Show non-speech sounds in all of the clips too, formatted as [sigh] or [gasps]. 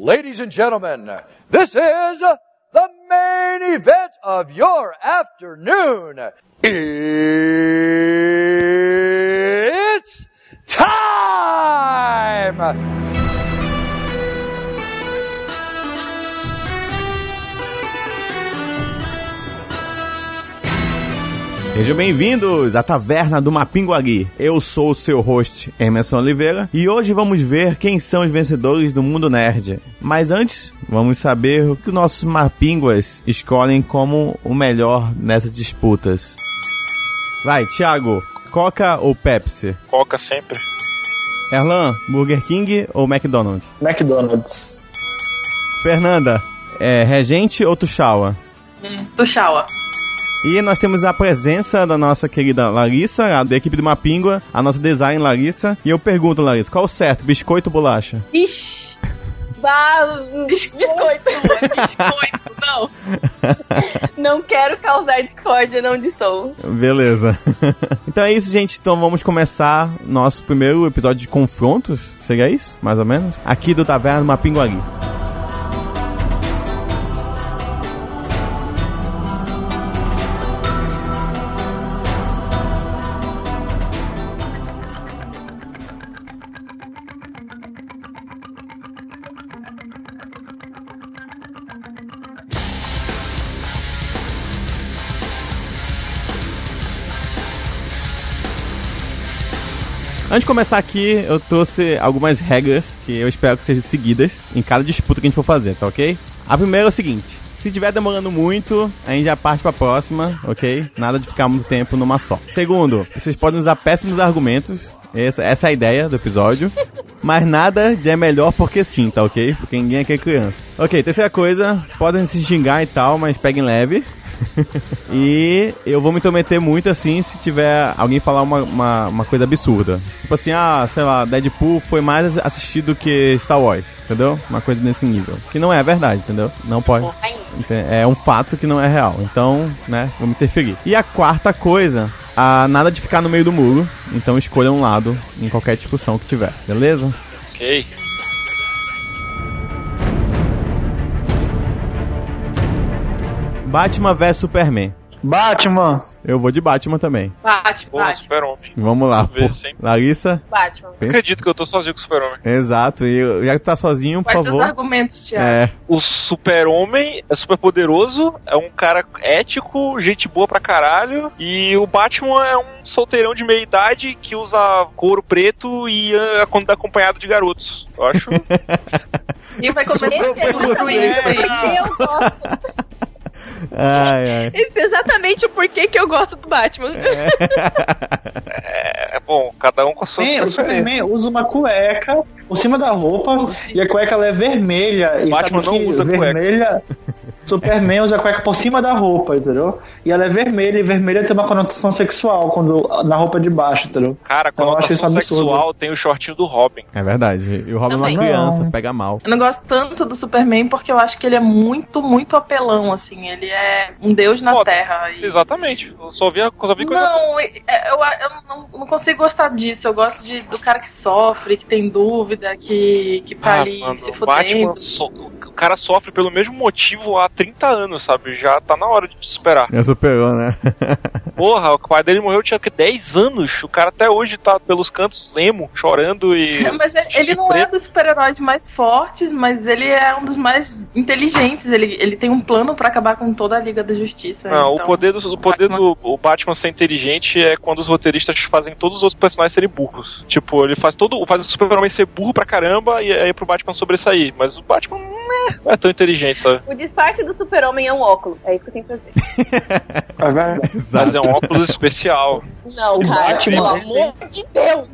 Ladies and gentlemen, this is the main event of your afternoon. It's Sejam bem-vindos à Taverna do Mapinguari. Eu sou o seu host, Emerson Oliveira, e hoje vamos ver quem são os vencedores do mundo nerd. Mas antes, vamos saber o que nossos mapinguas escolhem como o melhor nessas disputas. Vai, Thiago, Coca ou Pepsi? Coca sempre. Erlan, Burger King ou McDonald's? McDonald's. Fernanda, é Regente ou Tuxaua? Hum, Tuxaua. E nós temos a presença da nossa querida Larissa, da equipe do Mapingua, a nossa design Larissa. E eu pergunto, Larissa, qual o certo, biscoito ou bolacha? Ixi. Bah, biscoito. [laughs] biscoito, não. [laughs] não quero causar discórdia, não distou. Beleza. [laughs] então é isso, gente. Então vamos começar nosso primeiro episódio de confrontos. Seria isso, mais ou menos? Aqui do Taverna Mapinguari. Antes de começar aqui, eu trouxe algumas regras que eu espero que sejam seguidas em cada disputa que a gente for fazer, tá ok? A primeira é o seguinte: se estiver demorando muito, a gente já parte pra próxima, ok? Nada de ficar muito tempo numa só. Segundo, vocês podem usar péssimos argumentos. Essa, essa é a ideia do episódio. Mas nada de é melhor porque sim, tá ok? Porque ninguém aqui é criança. Ok, terceira coisa, podem se xingar e tal, mas peguem leve. [laughs] e eu vou me intrometer muito assim se tiver alguém falar uma, uma, uma, coisa absurda. Tipo assim, ah, sei lá, Deadpool foi mais assistido que Star Wars, entendeu? Uma coisa nesse nível. Que não é verdade, entendeu? Não pode. É um fato que não é real. Então, né, vamos interferir. E a quarta coisa a nada de ficar no meio do muro. Então escolha um lado em qualquer discussão que tiver, beleza? Ok. Batman vs Superman. Batman. Eu vou de Batman também. Batman. Pô, Super-Homem. Vamos lá. Pô. Larissa? Batman. Pensa... Acredito que eu tô sozinho com o Super-Homem. Exato. E já que tu tá sozinho, por Quais favor. Quais os argumentos, Thiago? É. O Super-Homem é super poderoso, é um cara ético, gente boa pra caralho. E o Batman é um solteirão de meia idade que usa couro preto e anda acompanhado de garotos. Eu acho. [laughs] e vai começar a construir. Eu gosto. Ai, ai. [laughs] Esse é exatamente o porquê que eu gosto do Batman. É, é bom, cada um com a sua Man, O Superman usa uma cueca por cima da roupa e a cueca ela é vermelha. E Batman sabe não usa vermelha, cueca. [laughs] Superman usa a cueca por cima da roupa, entendeu? E ela é vermelha, e vermelha tem uma conotação sexual quando, na roupa de baixo, entendeu? Cara, Então, eu acho isso conotação sexual tem o shortinho do Robin. É verdade. E o Robin é uma Também. criança, Não. pega mal. Eu não gosto tanto do Superman porque eu acho que ele é muito, muito apelão, assim. Ele é um deus na Foda. Terra. E... Exatamente. Eu só vi, só vi coisa Não, é- eu, eu não, não consigo gostar disso. Eu gosto de, do cara que sofre, que tem dúvida, que, que tá Ah, ali mano, se o fudendo. So- o cara sofre pelo mesmo motivo há 30 anos, sabe? Já tá na hora de superar. Já superou, né? [laughs] Porra, o pai dele morreu tinha que 10 anos. O cara até hoje tá pelos cantos emo, chorando e. [laughs] Mas ele, ele não é dos super-heróis mais fortes, mas ele é um dos mais inteligentes. Ele, ele tem um plano pra acabar com toda a Liga da Justiça. Não, então, o poder, do, o poder Batman- do o Batman ser inteligente é quando os roteiristas fazem todos os outros personagens serem burros. Tipo, ele faz todo. faz o Super-Homem ser burro pra caramba e aí pro Batman sobressair. Mas o Batman não é tão inteligente, sabe? O disfarce do super-homem é um óculos. É isso que eu tenho que fazer. [laughs] É verdade. Mas é um óculos especial. Não, O cara. Batman, pelo ele amor de Deus.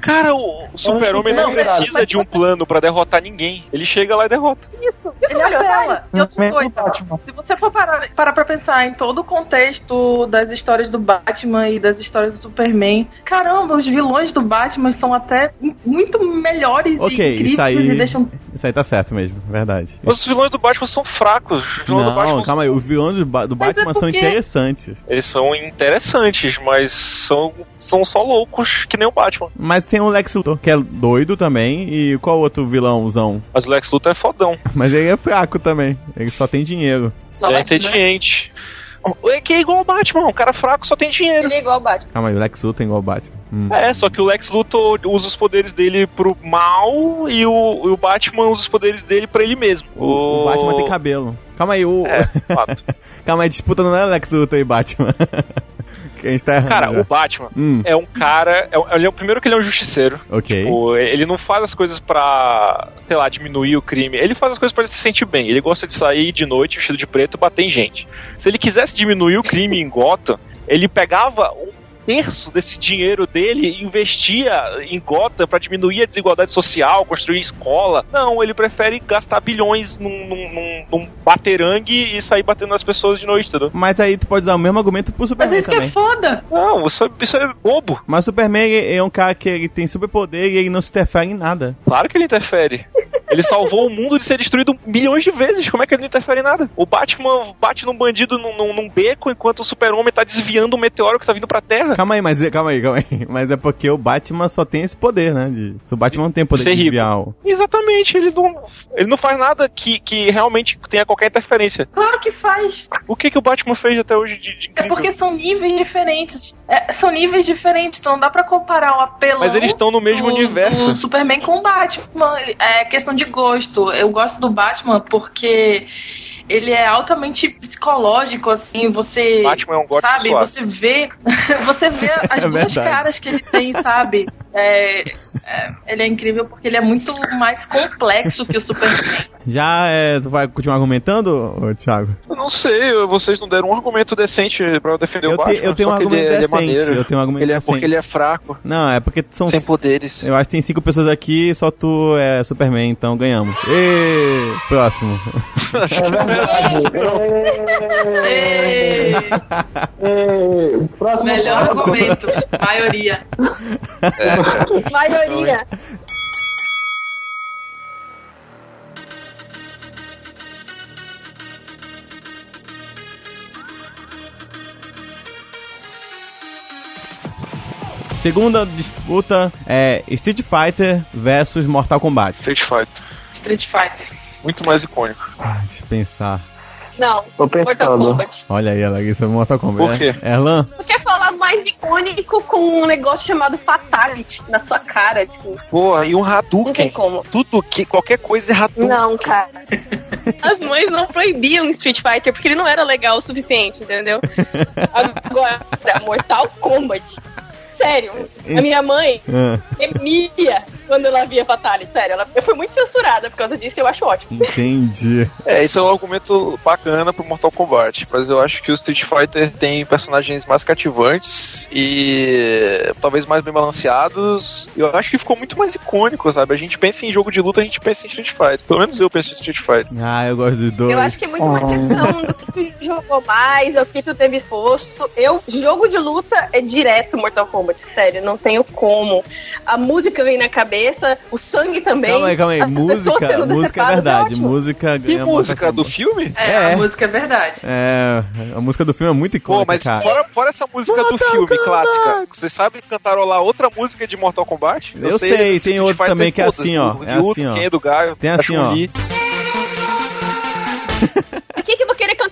Cara, o, Super-Homem não precisa de um plano pra derrotar ninguém. Ele chega lá e derrota. Isso. Ele apela. E outra Menos o coisa, Batman. se você for parar, parar pra pensar em todo o contexto das histórias do Batman e das histórias do Superman, caramba, os vilões do Batman são até muito melhores Ok, e incríveis isso aí- e deixam Isso aí tá certo mesmo. verdade. Mas os vilões do Batman são fracos. Os vilões do Não, Batman calma aí, os vilões do, Ba- do é Batman são porque- interessantes. Eles são interessantes, mas são, são só loucos que nem o Batman. Mas tem o Lex Luthor, que é doido também, e qual outro vilãozão? Mas o Lex Luthor é fodão. [laughs] Mas ele é fraco também, ele só tem dinheiro. Só é inteligente. É que é igual o Batman, um cara fraco só tem dinheiro. Ele é igual o Batman. Calma aí, o Lex Luthor é igual o Batman. Hum. É, só que o Lex Luthor usa os poderes dele pro mal e o, o Batman usa os poderes dele pra ele mesmo. O, o Batman tem cabelo. Calma aí, o... É. [laughs] Calma aí, disputa não é Lex Luthor e Batman. [laughs] que a gente tá. Cara, o Batman Hum, é um cara. É, ele é o primeiro que ele é um justiceiro. ok. Tipo, ele não faz as coisas pra, sei lá, diminuir o crime. Ele faz as coisas pra ele se sentir bem. Ele gosta de sair de noite vestido de preto e bater em gente. Se ele quisesse diminuir o crime em Gotham, ele pegava um terço desse dinheiro dele investia em Gotham pra diminuir a desigualdade social, construir escola. Não, ele prefere gastar bilhões num, num, num, num baterangue e sair batendo nas pessoas de noite, entendeu? Mas aí tu pode usar o mesmo argumento pro Mas Superman isso que é também. foda. Não, isso é, isso é bobo. Mas o Superman é um cara que ele tem superpoder e ele não se interfere em nada. Claro que ele interfere. Ele salvou o mundo de ser destruído milhões de vezes. Como é que ele não interfere em nada? O Batman bate num bandido num, num- num beco enquanto o super-homem tá desviando um meteoro que tá vindo pra Terra. Calma aí, mas calma aí, calma aí. [laughs] Mas é porque o Batman só tem esse poder, né? De, o Batman não tem poder Ser de desviar o... Exatamente, ele não, ele não faz nada que, que realmente tenha qualquer interferência. Claro que faz. O que, que o Batman fez até hoje de, de É porque são níveis diferentes. É, são níveis diferentes, então não dá pra comparar o apelão. Mas eles estão no mesmo do, universo. do Superman com o Batman. É questão de gosto. Eu gosto do Batman porque ele é altamente psicológico, assim, você. Batman é um gótico Sabe, suave. você vê. [laughs] você vê [laughs] as É duas caras que ele tem, sabe? É, é, ele é incrível porque ele é muito mais complexo que o Superman. Já é, tu vai continuar argumentando, Thiago? Eu não sei, vocês não deram um argumento decente pra defender Eu, o te- Batman. eu tenho um argumento ele é- ele é decente. maneiro. eu tenho um argumento Ele é decente. porque ele é fraco, Não, é porque são... sem poderes. Eu acho que tem cinco pessoas aqui só tu é Superman, então ganhamos. Ê, próximo. É [laughs] verdade. Ê, É, próximo melhor argumento. Maioria. [laughs] Maioria. Segunda disputa é Street Fighter versus Mortal Kombat. Street Fighter. Street Fighter. Muito mais icônico. Ah, deixa eu pensar. Não. Tô Mortal. Kombat. Olha aí, Larissa, Mortal Kombat. Por quê? Erlan? Tu quer falar mais icônico com um negócio chamado Fatality na sua cara, tipo, Porra, e um não tem Hadouken. como. Tudo que, qualquer coisa é Hadouken. Não, cara. As mães não proibiam Street Fighter porque ele não era legal o suficiente, entendeu? [laughs] Agora, Mortal Kombat. Sério, a minha mãe Ah, temia quando ela via Fatality. Sério, ela foi muito censurada por causa disso e eu acho ótimo. entendi. [laughs] É, isso é um argumento bacana pro Mortal Kombat, mas eu acho que o Street Fighter tem personagens mais cativantes e talvez mais bem balanceados. E eu acho que ficou muito mais icônico, sabe? A gente pensa em jogo de luta, a gente pensa em Street Fighter. Pelo menos eu penso em Street Fighter. Ah, eu gosto dos dois. Eu acho que é muito uma questão do que tu jogou mais, o que tu teve exposto. Eu, jogo de luta é direto Mortal Kombat, sério, não tenho como. A música vem na cabeça, o sangue também. Calma aí, calma aí. Música, música é decepadas, verdade. ótimo. música Que música? Do filme? É, É. a música é verdade. É, a música do filme é muito icônica, Pô, mas cara. fora, fora essa música do Mortal filme Kombat! clássica, vocês sabem cantarolar outra música de Mortal Kombat? Eu sei, tem Street outra também que é assim, ó, do é assim, ó. do do Gaio, Tem assim, ó. [laughs]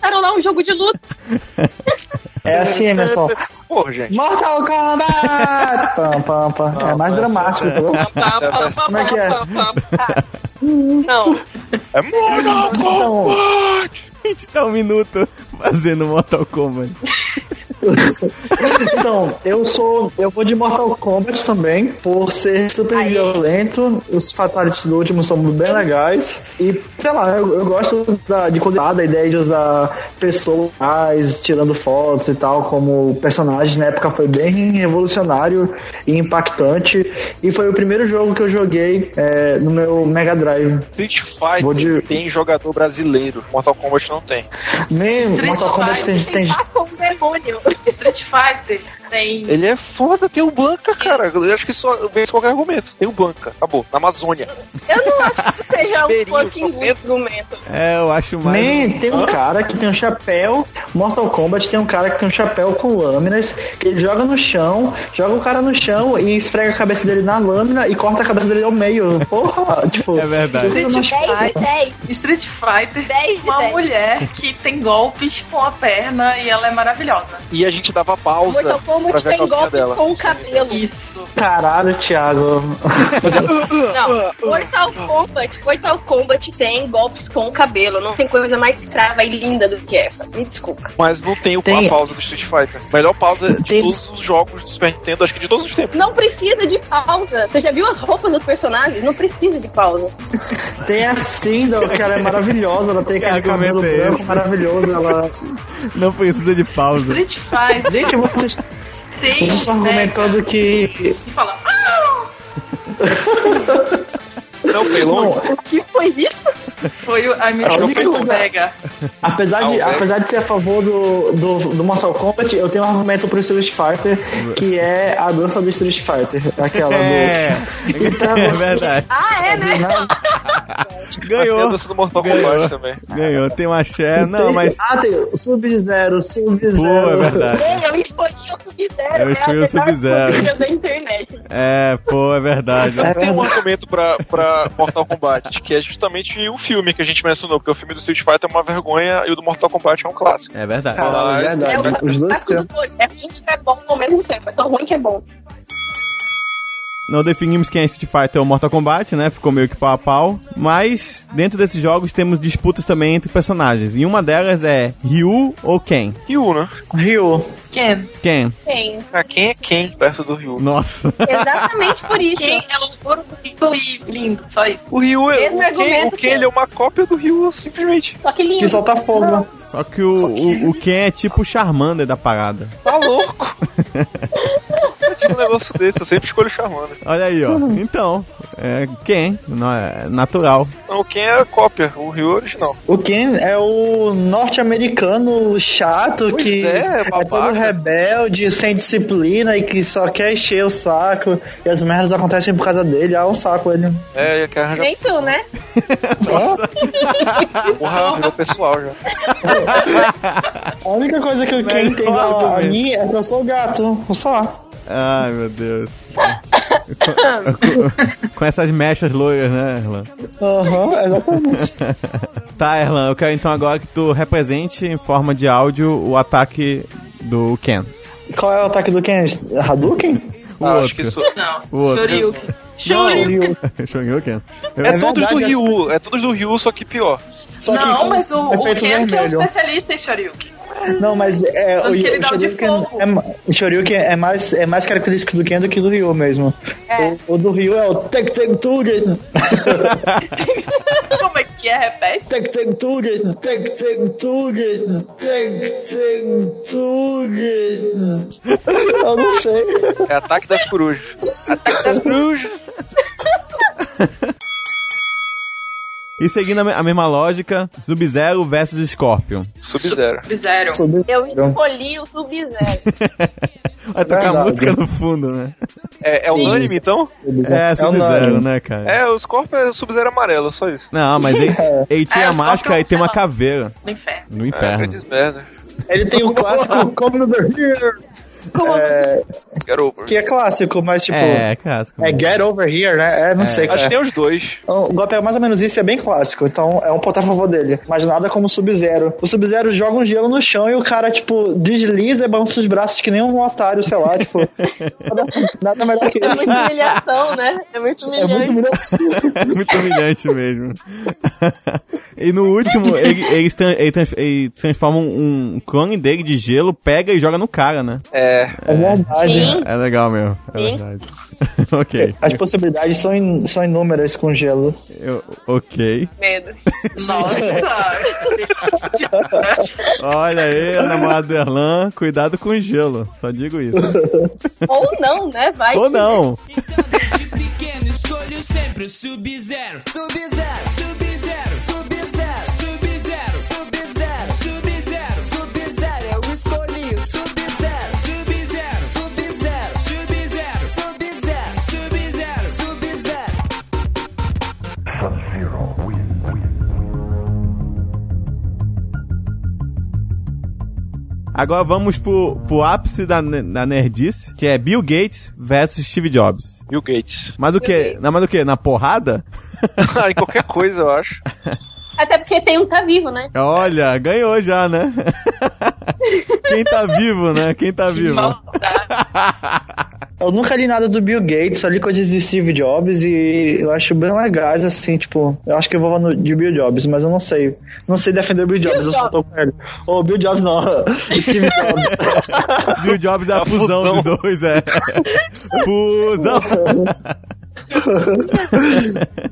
Querer cantarolar um jogo de luta? [laughs] É assim, Emerson. Porra, gente. Mortal Kombat! [laughs] Pam, pam, pam. É mais dramático, entendeu? Como é que é? Não, É Mortal Então, Kombat! A gente tá um minuto fazendo Mortal Kombat. [laughs] então, eu sou. Eu vou de Mortal Kombat também, por ser super Aí. violento. Os fatalities do último são bem legais. E, sei lá, eu, eu gosto da, de quando da ideia de usar pessoas tirando fotos e tal, como personagem. Na época foi bem revolucionário e impactante. E foi o primeiro jogo que eu joguei é, no meu Mega Drive. Street Fighter Vou de- tem jogador brasileiro. Mortal Kombat não tem. Nem Street Mortal Kombat tem, Fighter tem, tá com demônio. Street Fighter, Tem. Ele é foda, tem um Blanca, cara. Eu acho que só vence qualquer argumento. Tem um Blanca, acabou. Na Amazônia. Eu não acho que seja um fucking argumento. É, eu acho mais. Man, tem um cara que tem um chapéu. Mortal Kombat tem um cara que tem um chapéu com lâminas. Que ele joga no chão, joga o cara no chão e esfrega a cabeça dele na lâmina e corta a cabeça dele ao meio. Porra, [laughs] tipo. É verdade. Street 10 de Fighter. 10. Street Fighter 10 de uma 10. mulher que tem golpes com a perna e ela é maravilhosa. E a gente dava pausa Mortal Kombat ver a tem golpes dela. com o cabelo. Isso. Caralho, Thiago. [laughs] Não, [laughs] Mortal Kombat, Mortal Kombat tem golpes com o cabelo. Não tem coisa mais crava e linda do que essa. Me desculpa. Mas não tem, o- Tem- a pausa do Street Fighter. Melhor pausa de Tem- todos os jogos do Super Nintendo, acho que de todos os tempos. Não precisa de pausa. Você já viu as roupas dos personagens? Não precisa de pausa. [laughs] Tem a Sindel, que ela é maravilhosa. Ela tem Que aquele cabelo branco maravilhoso. Ela... Não precisa de pausa. Street Fighter Gente, vocês vocês estão argumentando que. E fala. Não, foi longe. Não, O que foi isso? Foi o- a minha A única amiga coisa-. Apesar de, Ah, o apesar de ser a favor do, do, do Mortal Kombat, eu tenho um argumento pro Street Fighter, que é a dança do Street Fighter. Aquela É, do. Então, é você- verdade. Ah, é, né? [laughs] Ganhou. dança do Mortal Ganhou. Kombat também. Ganhou. Tem uma axé. Não, Tem- mas. Ah, tem o Sub-Zero, Pô, Sub-Zero. é verdade. Ei, eu escolhi o Sub-Zero. Eu é a escolhi o Sub-Zero. coisa da internet. É, pô, é verdade. É Tem um argumento pra, pra Mortal Kombat, que é justamente o filme que a gente mencionou, porque o filme do Street Fighter é uma vergonha e o do Mortal Kombat é um clássico. É verdade. Caralho, é É, verdade. o Os dois clássico do dois. É ruim que é bom ao mesmo tempo. É tão ruim que é bom. Não definimos quem é Street Fighter ou Mortal Kombat, né? Ficou meio que pau a pau. Mas dentro desses jogos temos disputas também entre personagens. E uma delas é Ryu ou Ken? Ryu, né? Ryu. Ken. Ken. Tem. Ah, quem é quem perto do Ryu? Nossa. [laughs] Exatamente por isso. Ken é louro, bonito e lindo. Só isso. O Ryu é. Mesmo O Ken, argumento o que- Ken ele é uma cópia do Ryu, simplesmente. Só que lindo. Que solta fogo. Só que o, o, o Ken é tipo o Charmander da parada. Tá louco? [laughs] Um negócio desse, eu sempre escolho Charmander. Olha aí, ó. Então, é Ken, não é natural. Não, o Ken é a cópia, o Ryu é original. O Ken é o norte-americano chato Pois que é, babaca. todo rebelde, sem disciplina e que só quer encher o saco. E as merdas acontecem por causa dele. Ah, um saco ele. É, que arranja Nem tu, né? porra, virou pessoal já. [laughs] A única coisa que o Ken Melhor tem igual a mim é que eu sou gato. Só. Ai, meu Deus. com, com essas mechas loiras, né, Erlan? Aham, exatamente. [laughs] Tá, Erlan, eu quero então agora que tu represente em forma de áudio o ataque do Ken. Qual é o ataque do Ken? Hadouken? O Ah, outro. acho que isso. Não. O outro. Shoryuken. Shoryuken. É, É todos do Ryu, é todos do Ryu, só que pior. Só que não, com mas o, o efeito Ken que é o vermelho. especialista em Shoryuken. Não, mas é, o, o Shoryuken, é, o Shoryuken é mais, é mais característico do Ken do que do Ryu mesmo. É. O, o do Ryu é o Teksentugen. [laughs] Como é que é? Repete. Teksentugen, Teksentugen, Teksentugen. Eu não sei. É ataque das corujas. [laughs] Ataque das corujas. [laughs] E seguindo a me- a mesma lógica, Sub-Zero versus Scorpion. Sub-Zero. Zero. Sobre- Eu escolhi o Sub-Zero. [laughs] Vai tocar Verdade. música no fundo, né? É, é unânime, então? É, o Sub-Zero, nome. né, cara? É, o Scorpion é Sub-Zero amarelo, só isso. Não, mas ele, ele tira É, a máscara e tem uma é- caveira No inferno. no É, inferno. merda. Ele tem o [laughs] clássico Come Over Here. É, Get over. que é clássico, mas tipo. É, É, casco. Get Over Here, né? É, não sei. Acho cara. que tem os dois. O golpe é mais ou menos isso, é bem clássico, então é um ponto a favor dele. Mas nada como o Sub-Zero. O Sub-Zero joga um gelo no chão e o cara, tipo, desliza e balança os braços que nem um otário, sei lá, tipo. nada, [laughs] nada melhor que É isso. muita humilhação, né? É muito É humilhante. muito humilhante. [laughs] É muito humilhante mesmo. [laughs] e no último, ele, ele ele transforma um, um clone dele de gelo, pega e joga no cara, né? É. É verdade. Sim. É legal mesmo. É Sim. verdade. [laughs] ok. As possibilidades são, in- são inúmeras com gelo. Eu- ok. Medo. [laughs] Nossa. Olha aí, namorado do Erlan, cuidado com o gelo. Só digo isso. [laughs] Ou não, né? Vai. Ou não. Então desde pequeno escolho sempre o Sub-Zero. Sub-Zero, Sub-Zero, Sub-Zero, Agora vamos pro, pro ápice da, da nerdice, que é Bill Gates versus Steve Jobs. Bill Gates. Mas o que? Na, mas o que? Na porrada? [laughs] Ah, em qualquer coisa, eu acho. Até porque tem um que tá vivo, né? Olha, ganhou já, né? [laughs] Quem tá vivo, né? Quem tá Que vivo? maldade. [laughs] Eu nunca li nada do Bill Gates, só li coisas de Steve Jobs e eu acho bem legais, assim, tipo, eu acho que eu vou no de Bill Jobs, mas eu não sei. Não sei defender o Bill Jobs, eu só tô com ele. Ô, Bill Jobs não, [laughs] Steve Jobs. [laughs] Bill Jobs é a, A fusão, fusão. dos dois, é. [laughs] Fusão!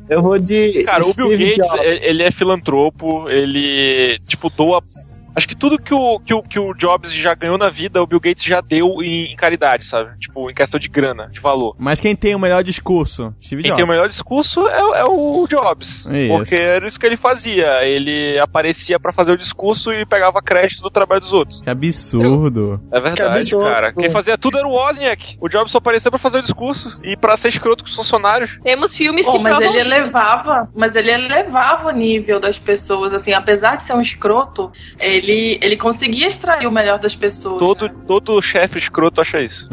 Eu vou de. Cara, o Bill Steve Gates, Jobs. ele ele é filantropo, ele, tipo, doa. Acho que tudo que o, que, o, que o Jobs já ganhou na vida, o Bill Gates já deu em, em caridade, sabe? Tipo, em questão de grana, de valor. Mas quem tem o melhor discurso? Steve Quem Jobs. tem o melhor discurso é, é o Jobs. Isso. Porque era isso que ele fazia. Ele aparecia pra fazer o discurso e pegava crédito do trabalho dos outros. Que absurdo. É verdade, absurdo. cara. Quem fazia tudo era o Wozniak. O Jobs só aparecia pra fazer o discurso e pra ser escroto com os funcionários. Temos filmes Pô, que mas ele elevava, mas ele elevava o nível das pessoas, assim, apesar de ser um escroto, ele, ele conseguia extrair o melhor das pessoas. Todo, né? todo chefe escroto acha isso.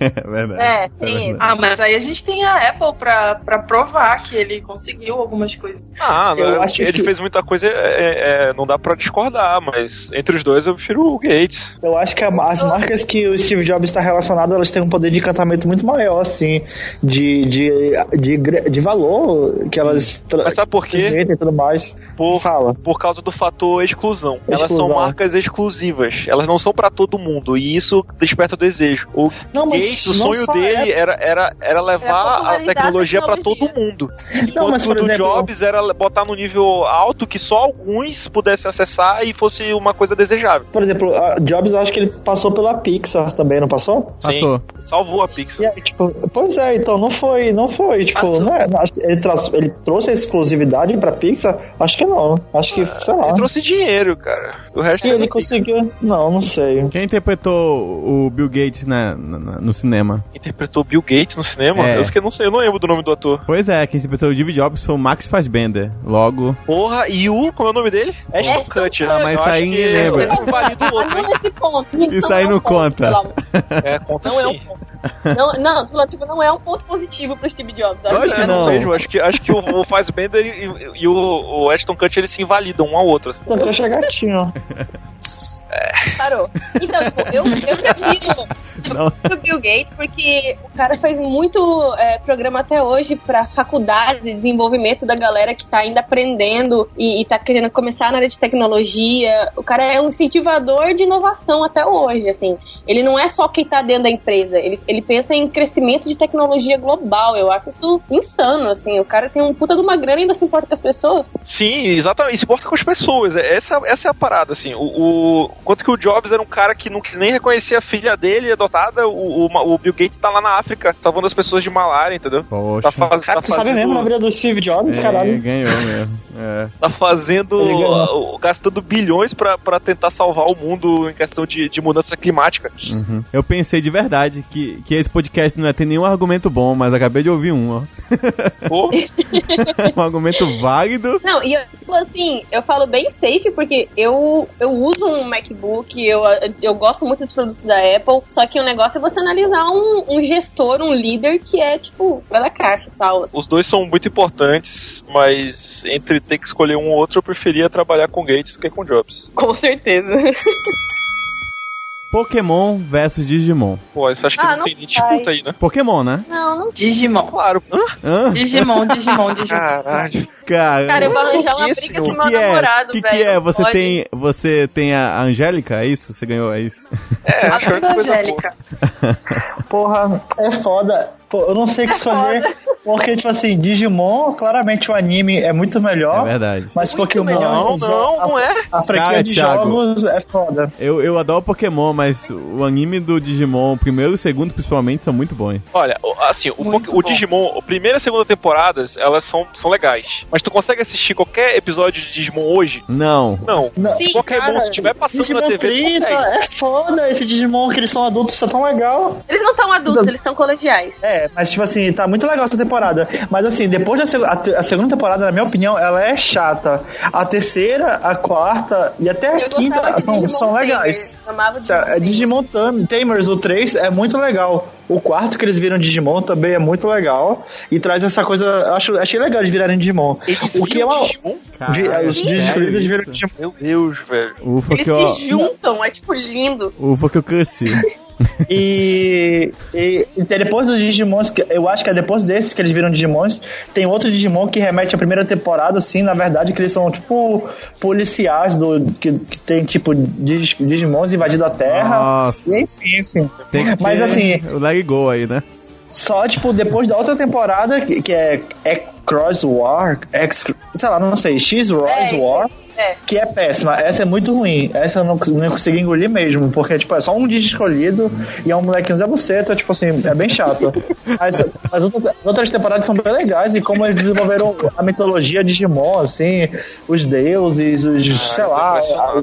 É [laughs] verdade. É, tem isso. Ah, mas aí a gente tem a Apple pra, pra provar que ele conseguiu algumas coisas. Ah, Eu não, acho ele que- fez muita coisa, é, é, não dá pra discordar, mas entre os dois eu prefiro o Gates. Eu acho que a- as marcas que o Steve Jobs está relacionado, elas têm um poder de encantamento muito maior, assim, de, de, de, de valor que elas Mas sabe por quê? e tudo mais. Por, Fala. por causa do fator exclusão. Elas Exclusão. são marcas exclusivas. Elas não são pra todo mundo. E isso desperta o desejo. O Não, mas Gates, o sonho dele é- era, era, era levar Era a tecnologia a pra tecnologia. todo mundo. Não, mas o por do exemplo, Jobs era botar no nível alto que só alguns pudessem acessar e fosse uma coisa desejável. por exemplo, a Jobs eu acho que ele passou pela Pixar também, não passou? Passou. Sim, salvou a Pixar. Tipo, pois é, então não foi, não foi, tipo, é, não, ele, ele trouxe a exclusividade pra Pixar? Acho que não. Acho que, sei lá. Ele trouxe dinheiro, cara. O resto E é ele conseguiu. Não, não sei. Quem interpretou o Bill Gates na, na- na- no cinema? interpretou Bill Gates no cinema. É. Eu, que não sei, eu não lembro do nome do ator. Pois é, quem interpretou o Steve Jobs foi o Max Fassbender. Logo. Porra, e o. Como é o nome dele? Ashton Ashton Kutcher. Ah, mas isso aí ninguém que lembra. um invalida o Mas outro, não hein? nesse ponto. Isso aí é um não conta. É, conta Não é um sim. ponto. Não, não, tipo, não é um ponto positivo pro Steve Jobs. Acho que É, não. mesmo, acho que, acho que o, o Fassbender e, e- e o, o Ashton Kutcher eles se invalidam um ao outro. assim. Então, eu achei gatinho. Parou. Então, tipo, eu, eu [laughs] prefiro o Bill Gates porque o cara faz muito é, programa até hoje pra faculdades de desenvolvimento da galera que tá ainda aprendendo e, e tá querendo começar na área de tecnologia. O cara é um incentivador de inovação até hoje, assim. Ele não é só quem tá dentro da empresa, ele, ele pensa em crescimento de tecnologia global. Eu acho isso insano, assim. O cara tem um puta de uma grana e ainda se importa com as pessoas. Sim, exatamente. E se importa com as pessoas. É- Essa, essa é a parada, assim. O, o- quanto que o Jobs era um cara que não quis nem reconhecer a filha dele adotada, o, o, o Bill Gates tá lá na África salvando as pessoas de malária, entendeu? Poxa. Tá, faz, Cara, tá tu sabe fazendo, mesmo na vida do Steve Jobs, É, caralho. ganhou mesmo. É. tá fazendo ganhou. gastando bilhões pra, pra tentar salvar o mundo em questão de, de mudança climática. Uhum. Eu pensei de verdade que, que esse podcast não ia ter nenhum argumento bom, mas acabei de ouvir um, ó. Pô, [laughs] Um argumento válido. Não, e eu, tipo assim, eu falo bem safe porque eu, eu uso um MacBook, eu, eu gosto muito dos produtos da Apple, só que o negócio é você analisar um, um gestor, um líder que é, tipo, vai da caixa tal. os dois são muito importantes, mas entre ter que escolher um ou outro, eu preferia trabalhar com Gates do que com Jobs. Com certeza. [laughs] Pokémon versus Digimon. Pô, isso acho que Ah, não, não tem nem disputa aí, né? Pokémon, né? Não, não. Digimon. Claro. Hã? Hã? Digimon, Digimon, Digimon. Caralho. Cara, Cara, eu vou arranjar uma que briga com o meu que é? namorado, O que, velho. que é? não Você pode. tem, você tem a Angélica, é isso? Você ganhou, é isso? É, A acho que. Angélica. Porra, é foda. Pô, eu não sei o que escolher. Porque, tipo assim, Digimon, claramente o anime é muito melhor. É verdade. Mas Muito Pokémon. melhor. Não, não, a, não é. A franquia Cara, de Thiago. jogos é foda. Eu, eu adoro Pokémon, mas o anime do Digimon, o primeiro e o segundo principalmente, são muito bons. Olha, assim, o, Muito o bom. Digimon, a primeira e a segunda temporadas, elas são, são legais. Mas tu consegue assistir qualquer episódio de Digimon hoje? Não. Não. Não, Sim, Pokémon, cara, se tiver passando Digimon na TV, tu 30, consegue. é foda esse Digimon que eles são adultos, isso é tão legal. Eles não são adultos, eles são colegiais. É, mas tipo assim, tá muito legal essa temporada. Mas assim, depois da seg- a, a segunda temporada, na minha opinião, ela é chata. A terceira, a quarta e até a Eu quinta são, Digimon são legais. Amava Sa- é, Digimon Tam- Tamers, o 3, é muito legal. O quarto que eles viram Digimon também é muito legal. E traz essa coisa. Acho, achei legal de virarem Digimon. Eles O que é uma. Digimon? Caralho, os Digimon viram? Digimon. Meu Deus, velho. Ufa Eles que eu... se juntam, é tipo lindo. Ufa que eu cresci. [laughs] E, e, e depois dos Digimons, eu acho que é depois desses que eles viram Digimons, tem outro Digimon que remete à primeira temporada, assim, na verdade, que eles são tipo policiais do, que, que tem tipo Dig- Digimons invadindo a Terra. Nossa. E enfim, que Mas ter assim, O It Go aí, né? só tipo depois da outra temporada, que, que é, é Cross War, X, sei lá, não sei, X Rise É, War, é. que é péssima. Essa é muito ruim. Essa eu não, não consegui engolir mesmo, porque tipo, é só um dia escolhido e é um molequinho Zé Buceta, tipo assim, é bem chato. [laughs] Mas as outras, as outras temporadas são bem legais e como eles desenvolveram a mitologia de Digimon, assim, os deuses, os, sei lá.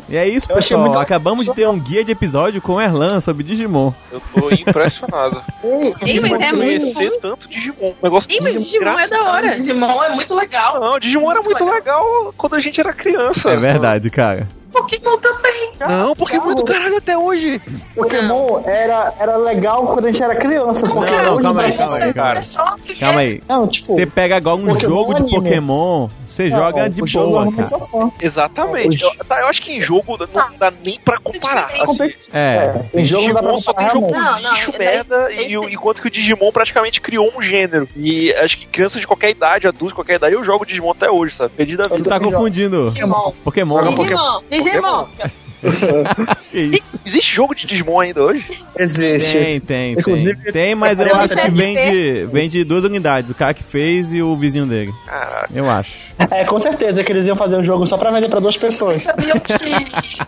E é isso, Eu achei pessoal. muito- Acabamos de ter um guia de episódio com Erlan sobre Digimon. Eu tô impressionado. Ih, mas é muito tanto Digimon. Negócio Ih, mas Digimon é da hora. Digimon é muito legal. Não, Digimon era muito legal quando a gente era criança. É verdade, cara. Pokémon também. Não, Pokémon é do caralho até hoje. Pokémon era, era legal quando a gente era criança, porque Não, não, hoje calma aí, vai- calma aí, calma aí. É só Calma aí. Não, tipo, Você pega agora um Pokémon jogo de anime. Pokémon, você não, joga de boa, cara. é. Exatamente. Eu, tá, eu acho que em jogo não dá nem pra comparar. Assim, É. Em jogo não dá pra Digimon só tem comparar jogo. Não, não, lixo, merda, e, enquanto que o Digimon praticamente criou um gênero. E acho que crianças de qualquer idade, adultos de qualquer idade, eu jogo Digimon até hoje, sabe? Perdido a Tu vida. tá confundindo Digimon. Pokémon. Joga Digimon. Digimon. [laughs] Que isso? Existe jogo de Digimon ainda hoje? Existe. Tem, tem, Inclusive, tem. Tem, mas eu acho que deve vende, vende duas unidades, o cara que fez e o vizinho dele. Caraca. Eu acho. É, com certeza que eles iam fazer um jogo só pra vender pra duas pessoas. sabiam que,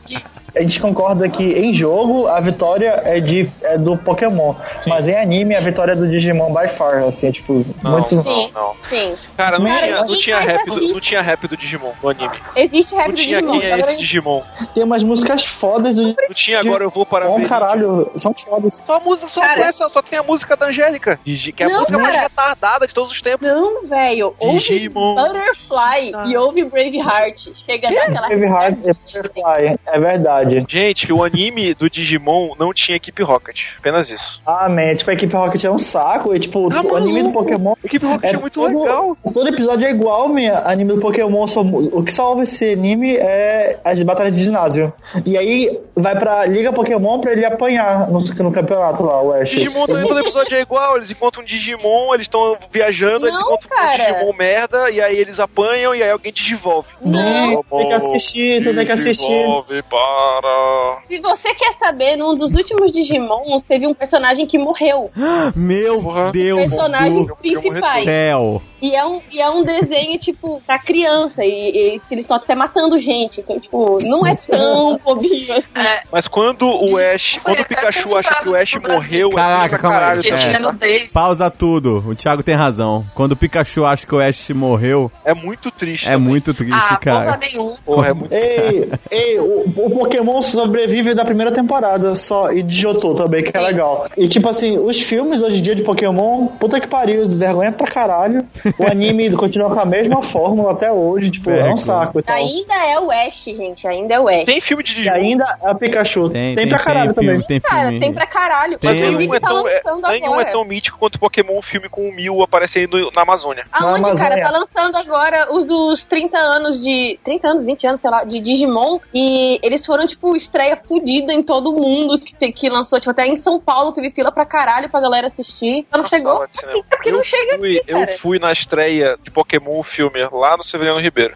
que A gente concorda que em jogo a vitória é, de, é do Pokémon, mas em anime a vitória é do Digimon by far, assim, é, tipo, Não, muito. não, Sim. não. Sim. Cara, não, Cara, tinha, não, tinha mais rap do, não tinha rap do Digimon no anime. Existe rap Não do tinha Digimon. quem é esse Digimon. Tem umas músicas fodas do Não tinha agora eu vou para Bom ver. caralho, são fodas. Só a música, só, Cara- essa, só tem a música da Angélica. Que é a Não, música mais cara. retardada de todos os tempos. Não, velho. Ouve Digimon. Butterfly e ouve Braveheart. Chega a dar aquela. Braveheart é Butterfly, é verdade. Gente, o anime do Digimon não tinha equipe Rocket. Apenas isso. Ah, man, tipo, a equipe Rocket é um saco, e tipo, Tá o anime do. Pokémon. A equipe Rocket é, muito todo- legal. Todo episódio é igual, minha. Anime do Pokémon. Só, o que salva esse anime é as batalhas de ginásio. E aí vai pra Liga Pokémon pra ele apanhar no, no campeonato lá, o Ash. Digimon também, todo episódio é igual. Eles encontram um Digimon, eles estão viajando, eles Não, encontram cara. um Digimon merda, e aí eles apanham, e aí alguém digivolve. Não. Tem que assistir, tu tem que assistir. Digivolve para... Se você quer saber, num dos últimos Digimons teve um personagem que morreu. [gasps] Meu Porra. Deus Personagens do principais. céu. E é um, e é um desenho, tipo, pra criança. E, e eles estão até matando gente. Então, tipo, não é tão [laughs] bobinho assim. é, Mas quando o Ash, quando o Pikachu acha que o Ash morreu, Caraca, é calma caralho É. Pausa tudo. O Thiago tem razão. Quando o Pikachu acha que o Ash morreu, É muito triste. é também. muito triste, Ah, porra cara. nenhum. Porra, é muito Ei, ei, o, o Pokémon sobrevive da primeira temporada só, e de Johto também, que é legal. E tipo assim, os filmes hoje em dia de Pokémon, puta que pariu, vergonha pra caralho. O anime [laughs] continua com a mesma fórmula até hoje, tipo, é, É, um saco e tal. Ainda é o Ash, gente. Ainda é o Ash. Tem filme de E Digimon. ainda é o Pikachu. Tem, Tem, tem, pra caralho tem filme, também. tem Cara, filme. tem pra caralho. Tem. Mas nenhum Inclusive, é, tá tão, é, nenhum é tão mítico quanto o Pokémon um filme com o Mil aparecendo na Amazônia. Aonde, Na cara? Amazônia. Tá lançando agora os dos 30 anos de. 30 anos, 20 anos, sei lá, de Digimon. E eles foram, tipo, estreia fudida em todo mundo que, te- que lançou. Tipo, até em São Paulo teve fila pra caralho pra galera assistir. Então [laughs] não chegou. É porque eu não chega fui, aqui, cara. Eu fui na estreia de Pokémon o filme lá no Severiano Ribeiro.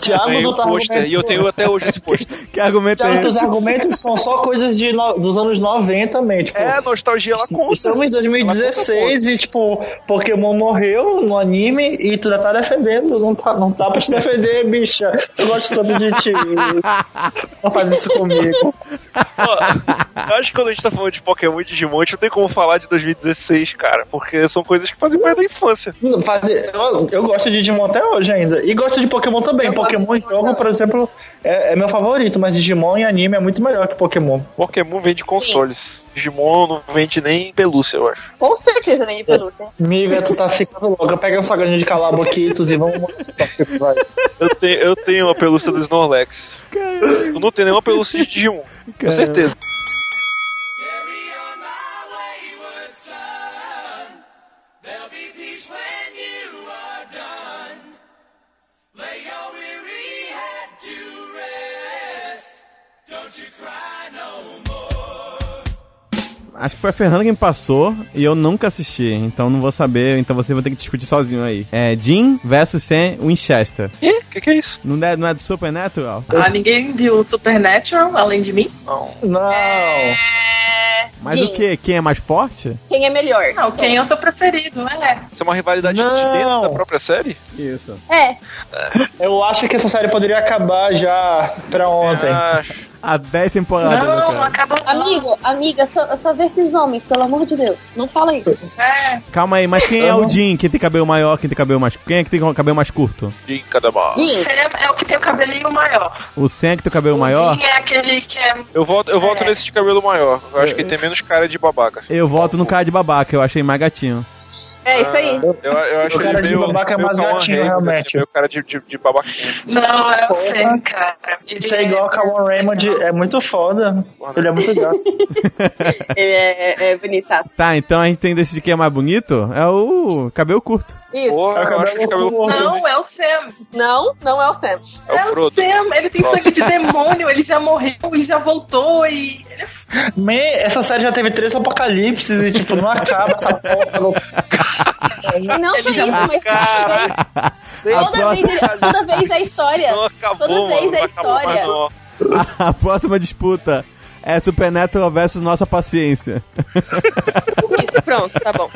Thiago, Ganhei tu o tá pôster e eu tenho até hoje esse pôster. [laughs] Que argumento é Thiago, teus esse? argumentos são só coisas de no- dos anos 90 também, tipo. É, nostalgia ela conta. Estamos em 2016 e, tipo, Pokémon morreu no anime e tu já tá defendendo. Não tá, não tá pra te defender, bicha. Eu gosto tanto de ti. [laughs] Não faz isso comigo. [laughs] Ó, Eu acho que quando a gente tá falando de Pokémon e Digimon, a gente não tem como falar de 2016, cara, porque são coisas que fazem parte da infância. Eu, eu gosto de Digimon até hoje ainda. E gosto de Pokémon também. Eu Pokémon em jogo, por exemplo, é, é meu favorito, mas Digimon em anime é muito melhor que Pokémon. Pokémon vende consoles. Digimon não vende nem pelúcia, eu acho. Com certeza vem de pelúcia. Miga, tu tá ficando louca. Pega um sagadinho de calaboquitos e vamos. Eu, te, eu tenho uma pelúcia do Snorlax. Tu não tem nenhuma pelúcia de Digimon. Com certeza. Acho que foi a Fernanda quem passou e eu nunca assisti, então não vou saber, então você vai ter que discutir sozinho aí. É Jim versus Sam Winchester. Ih, o que, que é isso? Não é, não é do Supernatural? Ah, ninguém viu Supernatural além de mim? Não. Não. É... Mas o que? Quem é mais forte? Quem é melhor? Não, quem é o seu preferido, é? Isso é uma rivalidade de Não. dentro da própria série? Isso. É, Eu acho que essa série poderia acabar já pra ontem. Ah, Há 10 temporadas, né, Não, não cara? acaba não. amigo, amiga, só, só vê esses homens, pelo amor de Deus. Não fala isso. É, Calma aí, mas quem é o Jim? Quem tem cabelo maior, quem tem cabelo mais... Quem é que tem cabelo mais curto? de cada mal. Jim, Sam é o que tem o cabelinho maior. O Sam é que tem o cabelo maior? Jim é aquele que é... Eu volto, eu volto É. nesse de cabelo maior. Eu acho que ele tem menos cara de babaca. Eu voto no cara de babaca, eu achei mais gatinho. É isso aí. Eu, eu acho O cara de meio- babaca é mais gatinho, Reis, realmente. Assim, meio cara de, de, de babaquinha. Não, é o Sam, cara. Ele Isso é igual a Kawan Raymond, é muito foda. Ele é muito gato. [laughs] Ele é, é, é bonitaço. Tá, então a gente tem que decidir quem é mais bonito? É o cabelo curto. Isso. Porra, eu acho que o cabelo curto Não, é o Sam. Não, não é o Sam. é o Frodo. Sam, ele tem sangue de demônio, ele já morreu, ele já voltou e. Ele é Me, essa série já teve três apocalipses e, tipo, não acaba essa porra. [laughs] E não só Ele isso, mas A toda vez, próxima, toda vez a história. não acabou, Toda mano. vez Não a acabou mais, história. não. a próxima disputa é Supernatural versus Nossa Paciência. Isso, pronto, tá bom.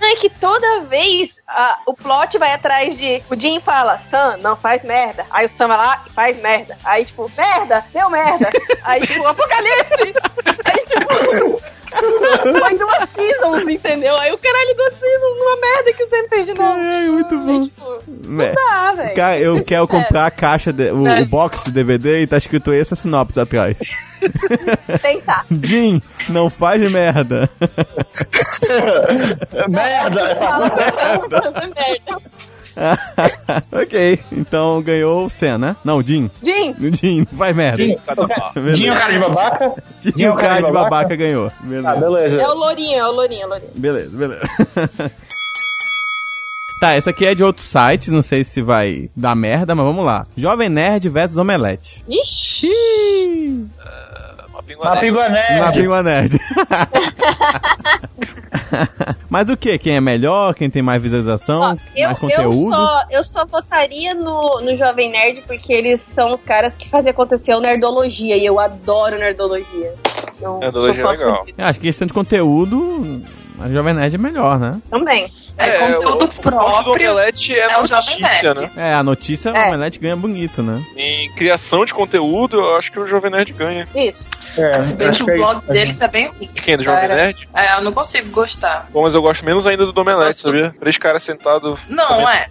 Não, é que toda vez ah, o plot vai atrás de. O Jim fala, Sam, não faz merda. Aí o Sam vai lá e faz merda. Aí, tipo, merda, deu merda. Aí, tipo, apocalipse. [laughs] Foi duas seasons, entendeu? Aí o caralho duas seasons numa merda que o Sam fez de novo. É, muito bom. Aí, tipo, É. não dá, velho. Cara, eu Muito quero comprar a caixa, de- o, o box de DVD e tá escrito essa sinopse atrás. [laughs] Tentar. Jim, não faz merda. [laughs] Merda! Fala, merda. [laughs] [laughs] ok, então ganhou o Sam, né? Não, o Jim. Jim, O Jim, faz merda. Cada [laughs] mal. Beleza. Dinho, cara de babaca? Jim, o cara de babaca ganhou. Ah, Beleza. beleza. é o Lourinho, é o Lourinho, é o Lourinho. Beleza, beleza. [laughs] Tá, essa aqui é de outro site, não sei se vai dar merda, mas vamos lá. Jovem Nerd versus Omelete. Ixi. Uma Uma pinguanete. pinguanete. Uma Pingua Nerd. [laughs] mas o que? Quem é melhor? Quem tem mais visualização? Ó, eu, mais conteúdo? Eu só, eu só votaria no, no Jovem Nerd porque eles são os caras que fazem acontecer o Nerdologia e eu adoro Nerdologia. Então, Nerdologia é legal. acho que questão de conteúdo, a Jovem Nerd é melhor, né? Também. É, conteúdo o, o do próprio. Omelete é, é o notícia, né? É, a notícia, É. o Omelete ganha bonito, né? Em criação de conteúdo, eu acho que o Jovem Nerd ganha. Isso. É, Se bem acho que que o é blog isso. deles é bem ruim. De quem? Do Jovem Cara. Nerd? É, eu não consigo gostar. Bom, mas eu gosto menos ainda do do Omelete, sabia? Três caras sentados. Não, é.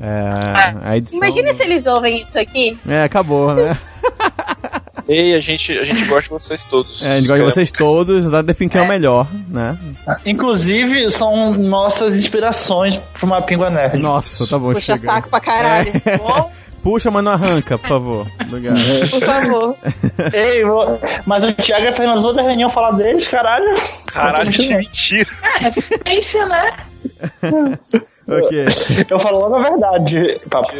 É, a edição... Imagina se eles ouvem isso aqui. É, acabou, né? [laughs] Ei, a gente, a gente gosta de vocês todos. É, a gente gosta de vocês todos, dá define quem é o melhor, né? Inclusive, são nossas inspirações pra uma pingua nerd. Nossa, tá bom, Puxa chega. saco pra caralho. Bom, [laughs] Puxa, mas não arranca, por favor. Obrigado. Por favor. [laughs] Ei, vou- mas o Thiago e a Fernanda toda reunião falar deles, caralho. Caralho, que mentira. é referência, né? [laughs] ok. Eu falo logo a verdade, papo.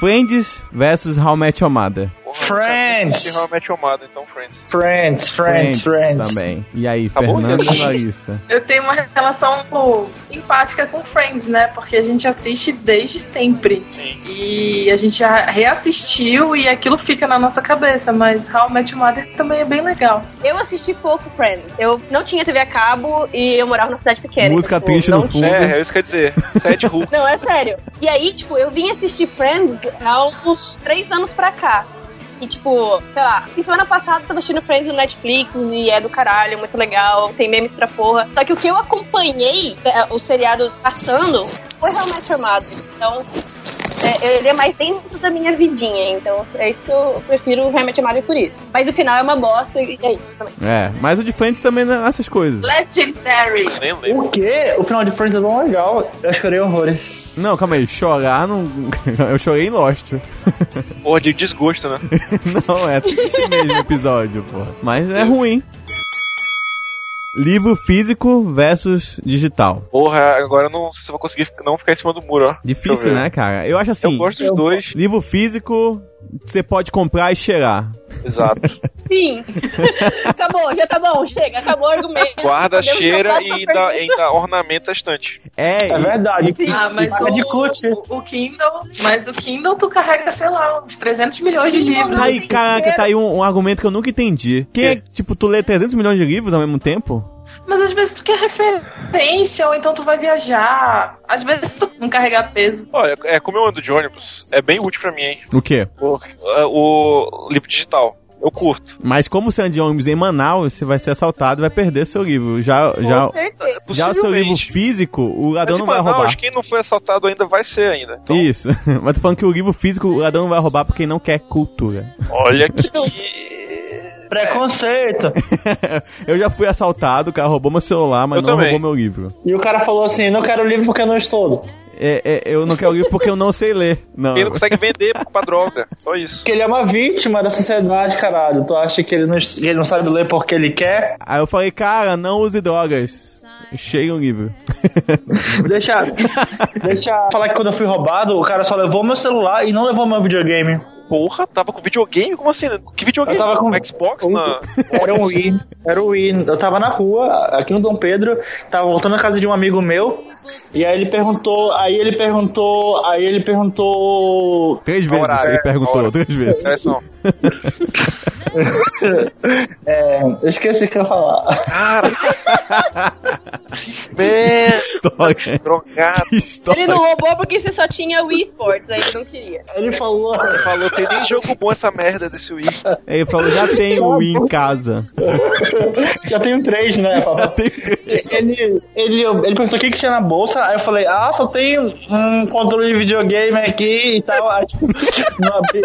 Friends versus How Met Your Mother. Friends. Realmente amado, então, Friends. Friends, friends, friends. também. E aí, Tá bom, Fernanda e Larissa? Eu tenho uma relação simpática com Friends, né? Porque a gente assiste desde sempre. Sim. E a gente já reassistiu e aquilo fica na nossa cabeça. Mas Met Your Mother também é bem legal. Eu assisti pouco Friends. Eu não tinha TV a cabo e eu morava numa cidade pequena. Música tipo, triste não no fundo. É, é isso que quer dizer. Sete Hulk. [laughs] Não, é sério. E aí, tipo, eu vim assistir Friends há uns três anos pra cá. E tipo, sei lá, e semana passada eu tava assistindo Friends no Netflix e é do caralho, muito legal, tem memes pra porra. Só que o que eu acompanhei, é, o seriado passando, foi realmente formado. Então, é, ele é mais dentro da minha vidinha. Então, é isso que eu prefiro realmente Mother por isso. Mas o final é uma bosta e é isso também. É, mas o de Friends também não é essas coisas. Legendary. O quê? O final de Friends é tão legal. Eu chorei horrores. Não, calma aí, chorar não. [laughs] Eu chorei em Lost. Porra, de desgosto, né? [laughs] não, é triste mesmo o episódio, pô. Mas é ruim. Livro físico versus digital. Porra, agora eu não sei se eu vou conseguir não ficar em cima do muro, ó. Difícil, né, cara? Eu acho assim. Eu gosto dos dois. Livro físico, você pode comprar e cheirar. Exato. [laughs] Sim. [laughs] acabou, já tá bom, chega, acabou o argumento. Guarda, cheira e ainda, ainda ornamenta a estante. É, É verdade. Ah, mas Paga de o, o, o Kindle, mas o Kindle tu carrega, sei lá, uns 300 milhões de livros. Tá aí, caraca, tá aí um, um argumento que eu nunca entendi. Quem é, tipo, tu lê 300 milhões de livros ao mesmo tempo? Mas às vezes tu quer referência, ou então tu vai viajar. Às vezes tu não carregar peso. Olha, é, como eu ando de ônibus, é bem útil pra mim, hein? O quê? O, é, o livro digital. Eu curto. Mas como você anda de ônibus em Manaus, você vai ser assaltado e vai perder seu livro. Já, já, Com já o seu livro físico, o ladrão não vai tipo, roubar. quem não foi assaltado ainda vai ser ainda. Então, Isso. [laughs] Mas tô falando que o livro físico, o ladrão não vai roubar porque não quer cultura. olha que... [laughs] Preconceito. [laughs] eu já fui assaltado, o cara roubou meu celular, mas Eu não também. roubou meu livro. E o cara falou assim: não quero livro porque eu não estudo. É, é, eu não quero livro porque eu não sei ler. Não. Quem não consegue vender pra droga. Só isso. Porque ele é uma vítima da sociedade, caralho. Tu acha que ele não, ele não sabe ler porque ele quer? Aí eu falei, cara, não use drogas. Chegue um livro. [laughs] Deixa, [laughs] deixa eu falar que quando eu fui roubado, o cara só levou meu celular e não levou meu videogame. Porra, tava com videogame? Como assim? Que videogame? Eu tava com- Um Xbox? Na... Era um Wii. Era um Wii. Eu tava na rua, aqui no Dom Pedro, tava voltando à casa de um amigo meu. E aí ele perguntou, aí ele perguntou, aí ele perguntou. Três vezes Horário, ele é, perguntou, hora. três vezes. Direção. [laughs] É, eu esqueci o que eu ia falar. [laughs] Cara. Merda. História. Drogado. Que história. Ele não roubou porque você só tinha Wii Sports, aí ele não queria. Ele falou. Falou, tem nem jogo bom essa merda desse Wii. Ele falou, já tem o Wii em casa. [laughs] Já tenho três, né? Já tem... Ele, ele, ele perguntou o que, que tinha na bolsa, aí eu falei, ah, só tem um controle de videogame aqui e tal. Aí, tipo, [laughs] não abri.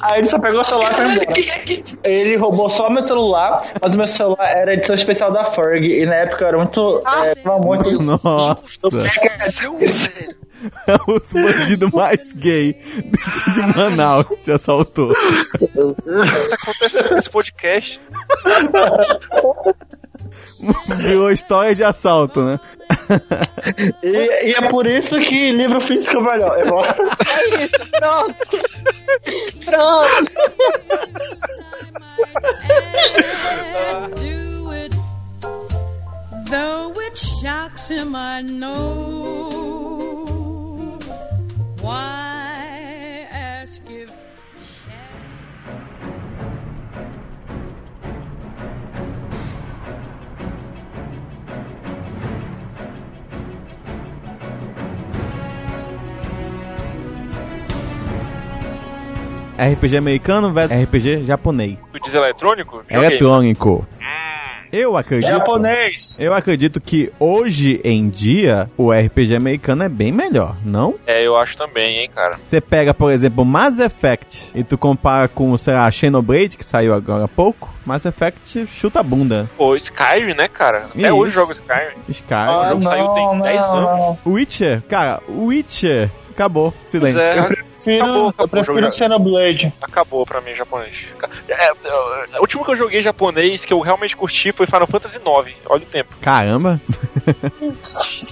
Aí ele só pegou o celular e foi embora. Ele roubou só meu celular, mas o meu celular era edição especial da Ferg, e na época eu era muito. é, tava muito. [laughs] Nossa. [laughs] É o bandido mais gay de Manaus se assaltou. O que tá acontecendo nesse podcast? Virou história de assalto, né? E, e é por isso que livro físico é melhor. Eu gosto. É isso, pronto. Pronto. do it. Though it shocks him, I know. Why RPG americano versus RPG japonês. Tu diz eletrônico? Joguei. Eletrônico. Eu acredito. Japonês. Eu acredito que hoje em dia o RPG americano é bem melhor, não? É, eu acho também, hein, cara. Você pega, por exemplo, Mass Effect e tu compara com, sei lá, Xenoblade, que saiu agora há pouco. Mass Effect chuta a bunda. Pô, Skyrim, né, cara? Até Isso. hoje eu jogo Skyrim. Sky. Ah, jogo não, saiu tem não, 10 anos. não. Witcher, cara, Witcher. Acabou. Silêncio. É, Eu prefiro, Acabou, acabou eu prefiro. Xenoblade. acabou pra mim japonês. É, é, o último que eu joguei japonês que eu realmente curti foi Final Fantasy IX. Olha o tempo. Caramba.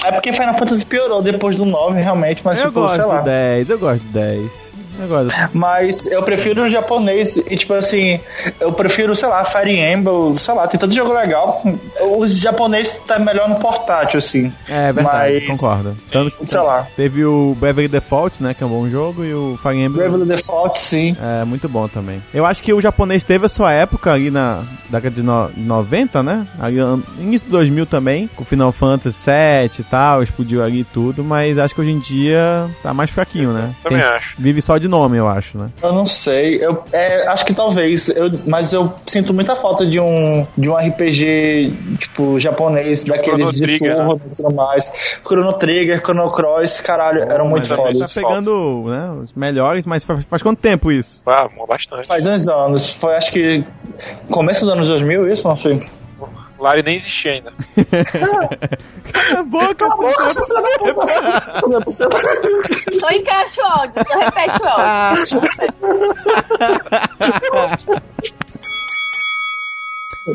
É porque Final Fantasy piorou depois do 9, realmente, mas eu tipo, gosto sei lá. do 10, eu gosto do 10. Gosto. Mas eu prefiro o japonês e, tipo assim, eu prefiro, sei lá, Fire Emblem, sei lá, tem tanto jogo legal. O japonês tá melhor no portátil, assim. É verdade, Mas- concordo. Tanto que Sei lá. teve o Bravely Default, né, que é um bom jogo, e o Fire Emblem. Bravely Default, sim. É, muito bom também. Eu acho que o japonês teve a sua época ali na década de no, 90, né? Ali, início de 2000 também, com Final Fantasy VII e tal, explodiu ali tudo, mas acho que hoje em dia tá mais fraquinho, né? Também Tem- acho. Vive só de nome, eu acho, né? Eu não sei. Eu é, acho que talvez. Eu, mas eu sinto muita falta de um de um RPG tipo japonês daqueles de Chrono Trigger, turno e tudo mais. Chrono Trigger, Chrono Cross, caralho, eram muito também fodas. Tá pegando né, os melhores, mas faz, faz quanto tempo isso? Ah, bastante. Faz uns anos. Foi acho que começo dos anos 2000 isso, não sei. Lari nem existia ainda. Cala a boca, Só encaixa o áudio, só repete o áudio.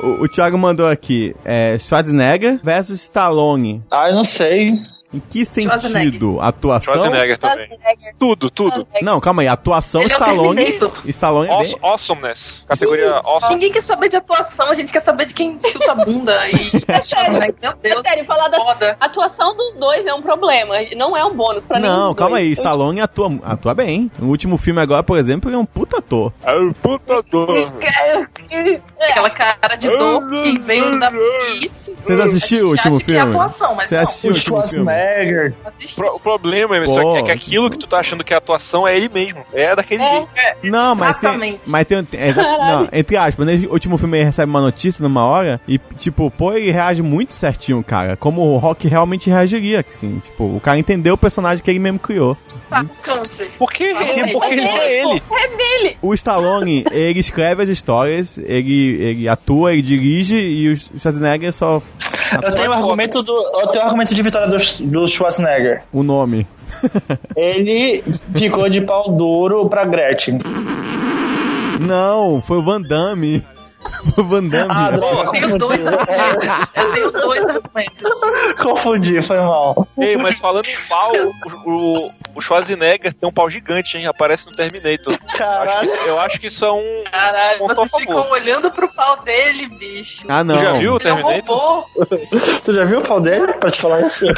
[laughs] o, o Thiago mandou aqui, é, Schwarzenegger versus Stallone. Ah, eu não sei. Em que Schwarzenegger. sentido? Atuação? Schwarzenegger também. Tudo, tudo. Não, calma aí, atuação Ele é o Stallone. Terminator. Stallone é bem... Awesomeness. Categoria awesome. Ninguém quer saber de atuação, a gente quer saber de quem chuta a bunda e. [laughs] É sério, Meu Deus. é sério, falar da Foda. atuação dos dois é um problema, não é um bônus pra nenhum Não, calma dois. aí, Stallone atua, atua bem. No último filme agora, por exemplo, ele é um puta ator. É o puta dor. Aquela cara de dor que vem da isso. Vocês assistiram o último filme? Que é atuação, mas Você O o último filme? Schwarzenegger. Pro- o problema, Emerson, Pô, é que aquilo que tu tá achando que é atuação é ele mesmo. É daquele É. jeito. Não, mas tem. Exatamente. Mas tem. tem- é não, entre aspas, no último filme ele recebe uma notícia numa hora e, tipo, pô, ele reage muito certinho, cara. Como o Rock realmente reagiria, assim. Tipo, o cara entendeu o personagem que ele mesmo criou. Tá, câncer. Por que ele? Porque ele é ele. É dele. O Stallone, ele escreve as histórias, ele, ele atua, ele dirige e o Schwarzenegger só. Eu tenho o argumento do. Eu tenho o argumento de vitória do, do Schwarzenegger. O nome. [laughs] Ele ficou de pau duro pra Gretchen. Não, foi o Van Damme. Van Damme. Ah, droga, Eu tenho dois. Eu tenho dois argumentos. Confundi, foi mal. Ei, mas falando em pau, o, o, o Schwarzenegger tem um pau gigante, hein? Aparece no Terminator. Acho Caralho. que- eu acho que isso é um. Caralho, Ponto a vocês ficam olhando pro pau dele, bicho. Ah, não. Tu já viu o é um Terminator? Tu já viu o pau dele? Pra te falar isso? [laughs]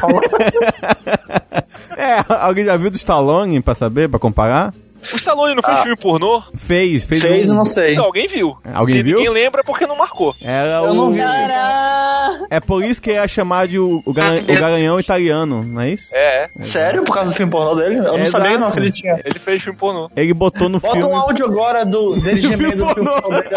É, alguém já viu do Stallone pra saber, pra comparar? O Stallone não fez Ah. filme pornô? Fez, fez. Fez, um- não sei. Então, alguém viu. Alguém Se viu? ninguém lembra é porque não marcou. Era Eu o. não vi. É por isso que é chamado de o, o, garan- o garanhão italiano, não é isso? É, Sério? Por causa do filme pornô dele? Eu não Exato. sabia não que ele tinha. ele fez filme pornô. Ele botou no Bota filme. um áudio agora do, [laughs] dele gemendo o filme pornô. [laughs]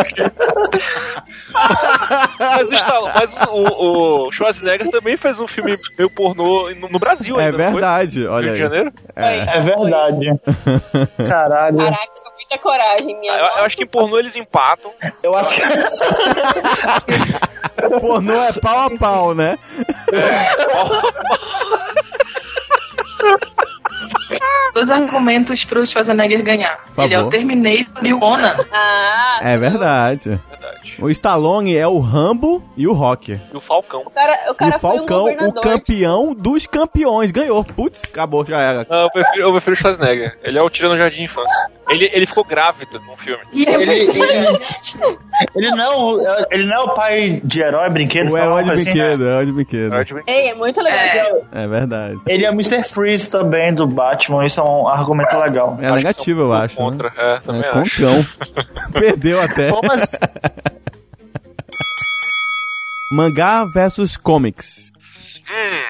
Mas, o, Stallone, mas o, o Schwarzenegger também fez um filme meio pornô no, no Brasil É ainda, verdade, Rio olha de aí. Janeiro? É. É verdade. [laughs] Caralho. Caraca, com muita coragem, minha Eu, eu acho que em pornô eles empatam. Eu acho que. [laughs] Pornô é pau a pau, né? [laughs] Dois argumentos pro Schwarzenegger ganhar. Ele é o. Terminator e o Conan. Ah, É verdade. Verdade. O Stallone é o Rambo e o Rock. E o Falcão. O cara, o E cara o foi um Falcão, o campeão dos campeões. Ganhou. Putz, acabou, já era. Não, eu prefiro, eu prefiro o Schwarzenegger. Ele é o Tirano Jardim de Infância. Ele, ele ficou grávido no filme. E ele, Ele, ele, ele não, ele não é o pai de herói brinquedo, O sei lá, herói de assim, brinquedo, né? herói de brinquedo. Ei, é muito legal. É verdade. Ele é o Mr. Freeze também do Batman, isso é um argumento legal. É negativo, eu acho. Contra, Né? é, também É acho. [laughs] Perdeu até. Bom, mas [laughs] Mangá versus comics. Hum.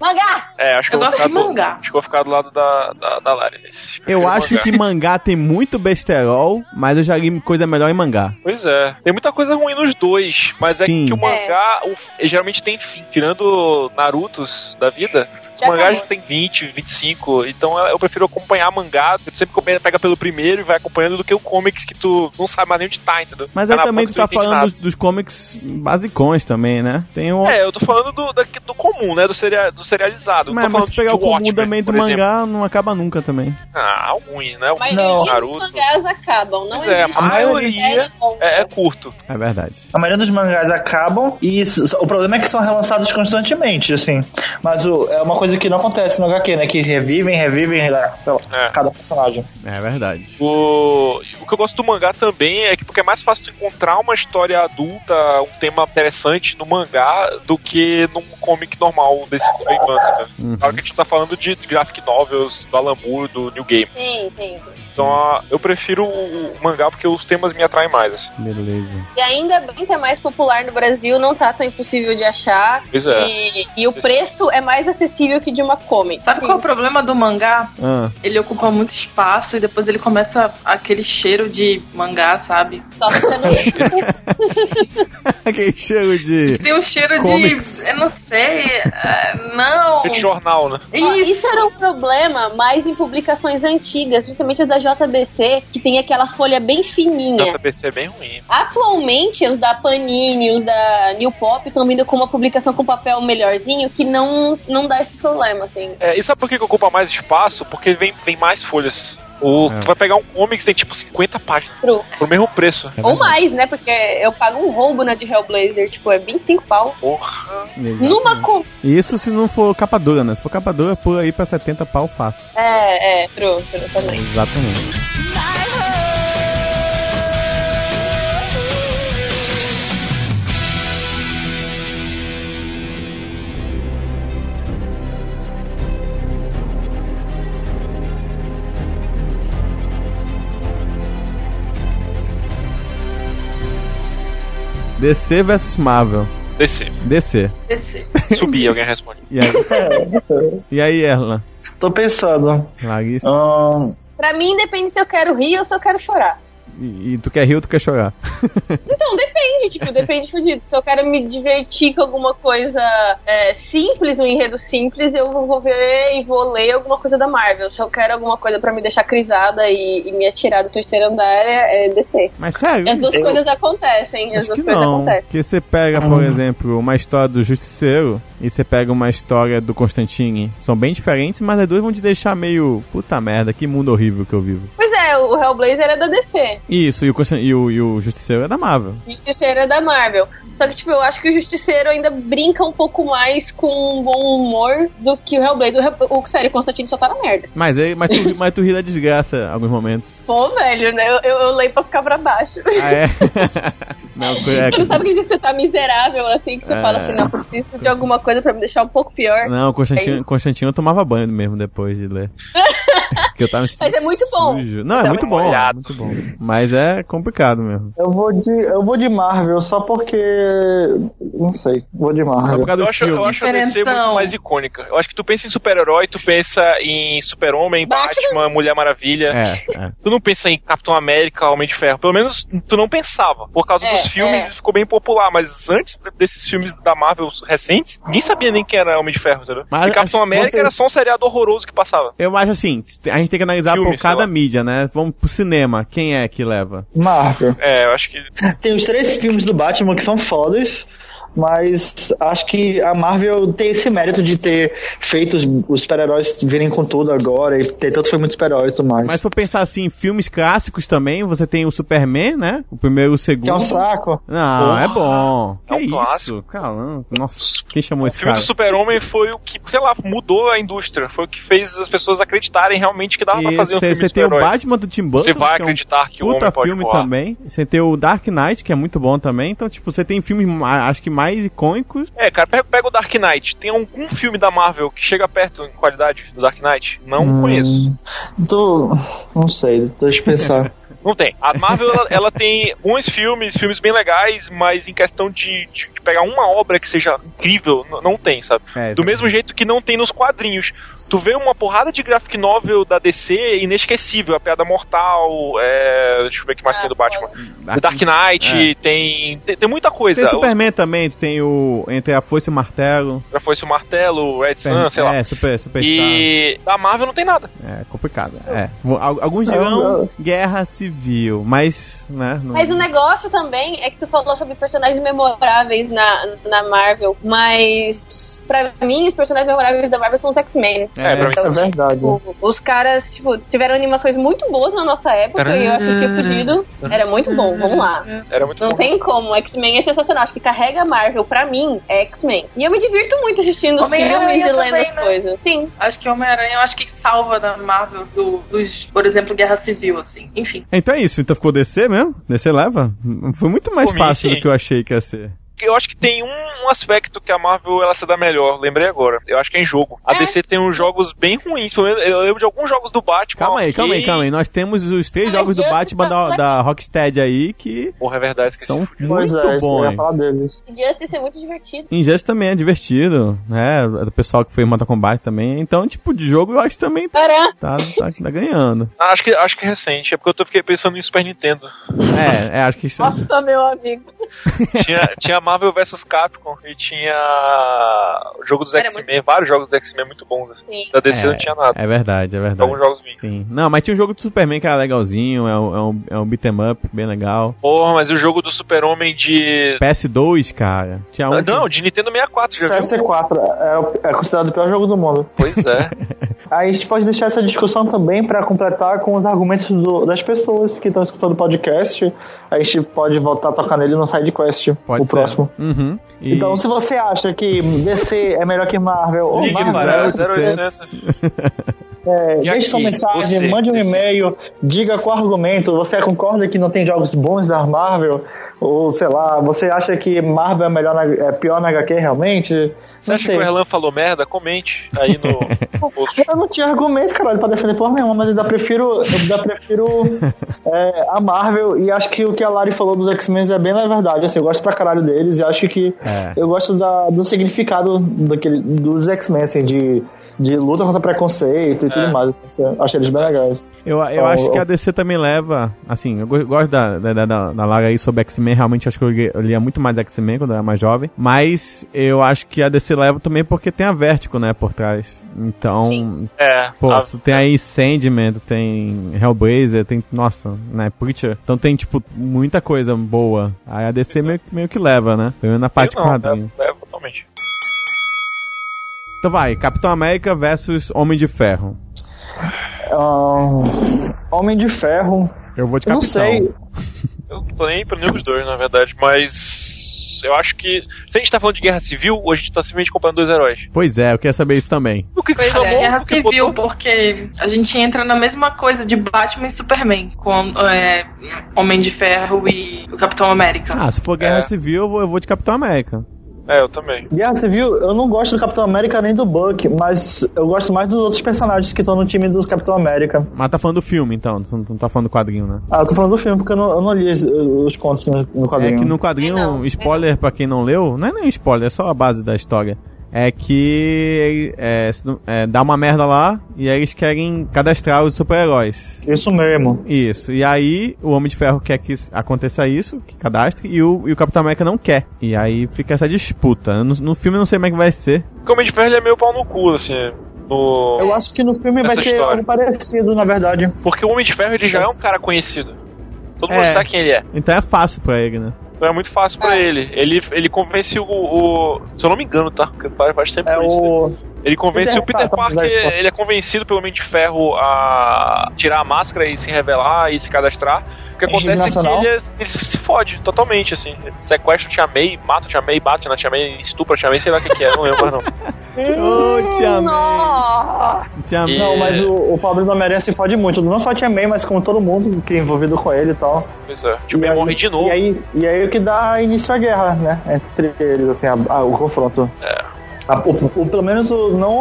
Mangá! É, acho que Eu eu, vou gosto ficar de do, mangá. acho que eu vou ficar do lado da, da, da Lari nesse. Eu acho mangá. que mangá tem muito besterol, mas eu já li coisa melhor em mangá. Pois é. Tem muita coisa ruim nos dois, mas Sim. é que o mangá o- ele geralmente tem fim. Tirando Narutos da vida, os Já mangás acabou. tem 20, 25. Então eu prefiro acompanhar mangá. Tu sempre pega pelo primeiro e vai acompanhando do que o comics que tu não sabe mais nem onde tá, entendeu? Mas Tá aí na também tu tá falando dos, dos comics basicões também, né? Tem o. É, eu tô falando do, da- do comum, né? Do, seria, do serializado. Mas, mas tu pegar de o comum Watchmen, também do por exemplo. mangá não acaba nunca também. Ah, alguns, né? Mas Não. os Naruto. mangás acabam, não é, a maioria. É, é curto. É verdade. a maioria dos mangás acabam e o problema é que são relançados constantemente, assim. Mas o, é uma coisa que não acontece no HQ, né? Que revivem, revivem, sei lá, É. cada personagem. É verdade. O, o que eu gosto do mangá também é que porque é mais fácil tu encontrar uma história adulta, um tema interessante no mangá do que num comic normal. normal desse do Inbanda. Uhum. Claro que a gente tá falando de graphic novels, do Alan Moore, do New Game. Sim, sim. Então eu prefiro o mangá porque os temas me atraem mais. Assim. Beleza. E ainda bem que é mais popular no Brasil, não tá tão impossível de achar. Pois é. E, e o Sim. preço é mais acessível que de uma comic. Sabe qual é o problema do mangá? Ah, Ele ocupa muito espaço e depois ele começa aquele cheiro de mangá, sabe? Só que você não... aquele cheiro de. Tem um cheiro Comics. de. Eu não sei. É, [laughs] não. De jornal, né? Isso. Isso era um problema mais em publicações antigas, principalmente as da JBC, que tem aquela folha bem fininha. JBC é bem ruim. Atualmente, os da Panini, os da New Pop estão vindo com uma publicação com papel melhorzinho que não, não dá esse problema, assim. É, e sabe por que que ocupa mais espaço? Porque vem, vem mais folhas. O, É. Tu vai pegar um comic que tem tipo 50 páginas, Pro- por mesmo preço. É Ou mais, né? Porque eu pago um roubo na de Hellblazer, tipo, é 25 pau. Porra. Exatamente. Numa com. Isso se não for capa dura, né? Se for capa dura, por aí pra 70 pau fácil. É, é, true, true também. Exatamente. DC versus Marvel. Descer. DC. Descer. [laughs] Subir, alguém responde. E aí, e aí Erla? Tô pensando. Larissa? Ahn, Pra mim, depende se eu quero rir ou se eu quero chorar. E, e tu quer rir ou tu quer chorar? [laughs] Então, depende, tipo, depende fudido. Se eu quero me divertir com alguma coisa é, simples, um enredo simples, eu vou ver e vou ler alguma coisa da Marvel. Se eu quero alguma coisa pra me deixar crisada e, e me atirar do terceiro andar, é, é DC. Mas sério? As duas Eu- coisas acontecem, as Acho duas que coisas não. acontecem. Porque você pega, por exemplo, uma história do Justiceiro e você pega uma história do Constantine. São bem diferentes, mas as duas vão te deixar meio. Puta merda, que mundo horrível que eu vivo. É, o Hellblazer é da DC. Isso, e o, e o, e o Justiceiro é da Marvel. Justiceiro é da Marvel. Só que, tipo, eu acho que o Justiceiro ainda brinca um pouco mais com um bom humor do que o Hellblazer. O, o sério, o Constantine só tá na merda. Mas, é, mas, tu, mas tu ri da desgraça em alguns momentos. Pô, velho, né? Eu, eu, eu leio pra ficar pra baixo. Ah, é? [laughs] não, é, Você não sabe que você tá miserável, assim, que você É. fala assim, não, preciso de alguma coisa pra me deixar um pouco pior. Não, o Constantino, É. Constantino eu tomava banho mesmo depois de ler. [laughs] Porque eu tava me sentindo Mas é muito bom. sujo. Não, é Tá muito bom, molhado. muito bom. Mas é complicado mesmo. eu vou de. Eu vou de Marvel só porque. Não sei. Vou de É por Marvel. causa Eu do acho, eu filme. acho a DC muito mais icônica. Eu acho que tu pensa em super-herói, tu pensa em Super-Homem, Batman. Batman, Mulher Maravilha. É, é. Tu não pensa em Capitão América, Homem de Ferro. Pelo menos tu não pensava. Por causa É, dos filmes, é. ficou bem popular. Mas antes de- desses filmes da Marvel recentes, ninguém sabia nem quem era Homem de Ferro, entendeu? Mas e Capitão América você- era só um seriado horroroso que passava. Eu acho assim, a gente tem que analisar Filme, por cada mídia, né? Vamos pro cinema. Quem é que leva? Marvel. É, eu acho que. Tem os três filmes do Batman que são fodas. Mas acho que a Marvel tem esse mérito de ter feito os, os super-heróis virem com tudo agora e ter tantos filmes de super-heróis e tudo mais. Mas se for pensar assim, filmes clássicos também, você tem o Superman, né? O primeiro e o segundo. que é um saco. Não, Porra. é bom. É um que isso? clássico. Caramba. Nossa, quem chamou O esse filme cara? do Super-Homem foi o que, sei lá, mudou a indústria. Foi o que fez as pessoas acreditarem realmente que dava pra fazer um filme Você tem o super-herói. Batman do Tim Burton, Você vai que é um acreditar que o homem pode filme voar. também. Você tem o Dark Knight, que é muito bom também. Então, tipo, você tem filmes, acho que mais icônicos. É, cara, pega, pega o Dark Knight. Tem algum filme da Marvel que chega perto em qualidade do Dark Knight? Não Hum. conheço. Tô, não sei, deixa eu pensar. [laughs] Não tem. A Marvel, ela, ela tem bons filmes, filmes bem legais, mas em questão de, de pegar uma obra que seja incrível, não tem, sabe? É, Do mesmo jeito que não tem nos quadrinhos. Tu vê uma porrada de graphic novel da DC inesquecível. A Piada Mortal, é... deixa eu ver o que mais Ah, tem do Batman. Dark- The Dark Knight, É. tem, tem tem muita coisa. Tem Superman também, tu tem o Entre a Foice e o Martelo. Já foi o Martelo, o Red Sun, sei lá. é, Super, Superstar. E da Marvel não tem nada. É complicado. É. Al- Alguns dirão guerra civil, mas, né? não- Mas o negócio também é que tu falou sobre personagens memoráveis na, na Marvel, mas pra mim os personagens memoráveis da Marvel são os X-Men. É, pra mim É verdade. O- Os caras, tipo, tiveram animações muito boas na nossa época e eu assistia fudido. Era muito bom, vamos lá. Era muito Não bom. tem como, X-Men é sensacional. Acho que carrega a Marvel, pra mim, é X-Men. E eu me divirto muito assistindo os filmes e lendo as né? coisas. Sim. Acho que Homem-Aranha, eu acho que salva da Marvel do, dos, por exemplo, Guerra Civil, assim. Enfim. Então é isso, então ficou DC mesmo? DC leva? Foi muito mais fácil sim. do que eu achei que ia ser. Que, eu acho que tem um, um aspecto que a Marvel ela se dá melhor, lembrei agora. Eu acho que é em jogo. A É. DC tem uns jogos bem ruins, pelo menos eu lembro de alguns jogos do Batman. Calma aí, calma aí, calma aí. Nós temos os três jogos do Batman da, League- da Rocksteady aí que Porra, é verdade, esqueci. são Pois muito é, isso que eu ia bons. falar deles. Justice é muito divertido. Injustice também é divertido, né? É do pessoal que foi Mortal Kombat também. Então, tipo, de jogo eu acho que também tá, tá, tá, tá ganhando. Ah, acho, que, acho que é recente, é porque eu tô fiquei pensando em Super Nintendo. É, é, acho que isso Nossa, meu amigo. [laughs] tinha, tinha Marvel vs Capcom e tinha o jogo dos X-Men, vários jogos do X-Men muito bons. assim. Sim. Da DC é, não tinha nada. É verdade, é verdade. Alguns jogos. Sim. Não, mas tinha um jogo do Superman que era legalzinho, é um, é um, é um beat'em up bem legal. Porra, mas e o jogo do Super-Homem de. PS2, cara. Tinha um. Ah, que- Não, de Nintendo 64, já viu? CS4 é, o- é considerado o pior jogo do mundo. Pois é. [laughs] Aí a gente pode deixar essa discussão também para completar com os argumentos do- das pessoas que estão escutando o podcast. A gente pode voltar a tocar nele no SideQuest, Pode o ser. próximo. Uhum. E- Então, se você acha que DC é melhor que Marvel, ou Marvel, para 0800. é, E deixe sua mensagem, você, mande um e-mail, diga qual argumento. Você concorda que não tem jogos bons da Marvel? Ou sei lá, você acha que Marvel é, melhor na- é pior na HQ realmente? Você acha sei. que o Erlan falou merda? Comente aí no. [laughs] Eu não tinha argumento, caralho, pra defender porra nenhuma, mas eu ainda prefiro, eu ainda prefiro é, a Marvel e acho que o que a Lari falou dos X-Men é bem na verdade. Assim, eu gosto pra caralho deles e acho que É. eu gosto da- do significado daquele, dos X-Men, assim, de, de luta contra preconceito e tudo É. mais. Assim, eles bem legais. Eu, eu Ó, acho que a DC também leva. Assim, eu go- gosto da, da, da, da, Lara aí sobre X-Men. Realmente acho que eu, li- eu lia muito mais X-Men quando eu era mais jovem. Mas eu acho que a DC leva também porque tem a Vertigo, né, por trás. Então, É. pô, a- tem aí Sandman, tem Hellblazer, tem. Nossa, né, Preacher. Então tem, tipo, muita coisa boa. Aí a DC meio, meio que leva, né? Pelo menos na parte eu não, quadrinho. é, é. Então vai, Capitão América versus Homem de Ferro. Ahn, Homem de Ferro, Eu vou de Capitão. não sei. Eu tô nem pra nenhum dos dois, na verdade, mas. Eu acho que. Se a gente tá falando de guerra civil, ou a gente tá simplesmente comprando dois heróis. Pois é, eu queria saber isso também. O que, que Pois chamou? é, guerra civil, botou- porque a gente entra na mesma coisa de Batman e Superman, com é, Homem de Ferro e o Capitão América. Ah, se for Guerra É. Civil, eu vou de Capitão América. É, eu também. Guerra Civil, eu não gosto do Capitão América nem do Buck, mas eu gosto mais dos outros personagens que estão no time do Capitão América. Mas tá falando do filme, então, não, não tá falando do quadrinho, né? Ah, eu tô falando do filme porque eu não, eu não li os, os contos no, no quadrinho. É que no quadrinho, É, não. spoiler pra quem não leu, não é nem spoiler, é só a base da história. É que é, é, dá uma merda lá e aí eles querem cadastrar os super-heróis. Isso mesmo. Isso. E aí o Homem de Ferro quer que aconteça isso, que cadastre, e o, e o Capitão América não quer. E aí fica essa disputa. No, no filme eu não sei como é que vai ser. Porque o Homem de Ferro é meio pau no cu, assim. No... Eu acho que no filme vai ser história. algo parecido, na verdade. Porque o Homem de Ferro ele já é um cara conhecido. Todo mundo É. sabe quem ele é. Então é fácil pra ele, né? Então é muito fácil pra É. ele. ele. Ele convence o, o- Se eu não me engano, tá? Porque faz, faz tempo É isso. o. Ele convence Peter o Peter Parker, Parker, da escola. ele é convencido pelo Homem de Ferro a tirar a máscara e se revelar e se cadastrar. O que acontece é que nacional? ele, ele se se fode totalmente, assim. Sequestra o Tia May, mata o Tia May, bate na Tia May, estupra a Tia May, sei lá o que, que é, não lembro não. [laughs] Ô, Tia May. Tia May. E- Não, mas o, o pobre do Homem-Aranha se fode muito. Não só a Tia May, mas como todo mundo que é envolvido com ele e tal. Pois é. Tia May morre de novo. E aí, e aí o que dá início à guerra, né? Entre eles, assim, a- a- o confronto. É. A- o, o- pelo menos o, não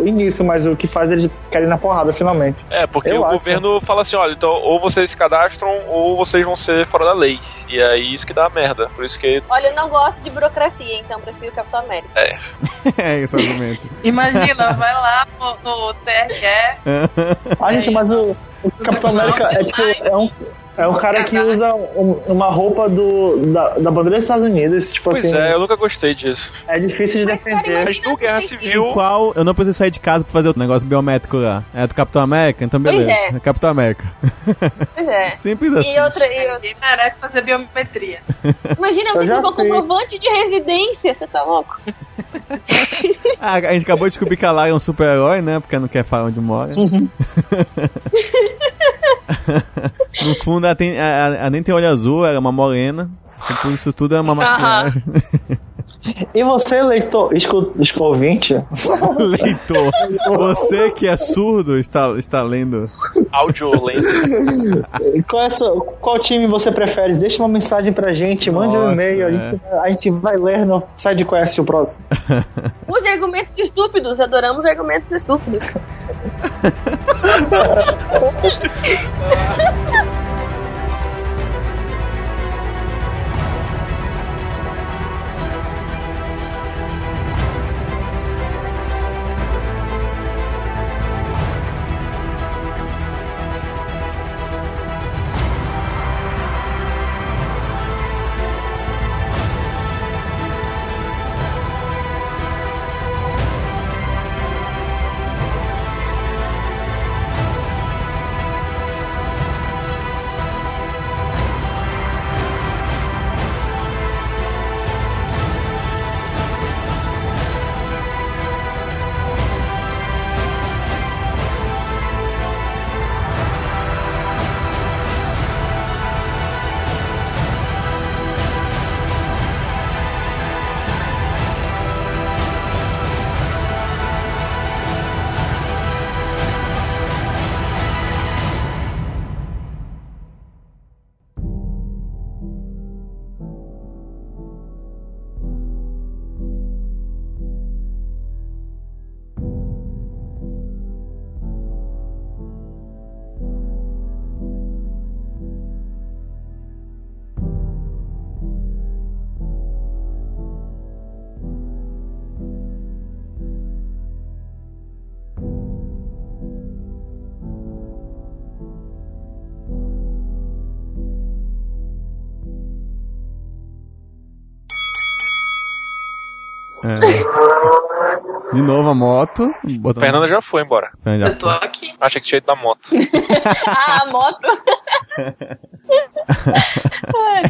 o início, mas o que faz eles querem na porrada finalmente. É, porque Eu o acho. governo fala assim, olha, então ou vocês se cadastram ou vocês vão ser fora da lei. E aí isso que dá merda. Por isso que Olha, eu não gosto de burocracia, então prefiro o Capitão América. é [laughs] esse argumento. Imagina, vai lá no, no TRE, Ah, gente, mas o, o Capitão América é tipo. É um, é um cara que usa um- uma roupa do, da, da bandeira dos Estados Unidos. Tipo Pois assim, é, eu nunca gostei disso. é difícil de defender. Mas no Guerra Civil. qual eu não preciso sair de casa pra fazer o negócio biométrico lá? É do Capitão América? Então Pois beleza. é. É Capitão América. Pois é. [laughs] Simples assim. E outra, e outra. ele merece fazer biometria. Imagina, já que levar fiz. comprovante de residência, você tá louco? [laughs] [laughs] Ah, a gente acabou de descobrir que a Lara é um super-herói, né? Porque não quer falar onde mora. [laughs] no fundo, ela, tem, ela, ela nem tem olho azul, ela é uma morena. Isso tudo, isso tudo é uma maquiagem. [laughs] E você, leitor, escu, ouvinte, Leitor, você que é surdo está, está lendo. Áudio lento. qual, é a sua- qual time você prefere? Deixa uma mensagem pra gente, mande um e-mail, a, é. gente, a gente vai ler no site Conhece o próximo. [laughs] Use argumentos estúpidos, adoramos argumentos estúpidos. [laughs] De novo a moto. Botando... Fernanda já foi embora. Já Eu tô aqui. Achei que tinha ido da moto. [laughs] [laughs] ah, a moto.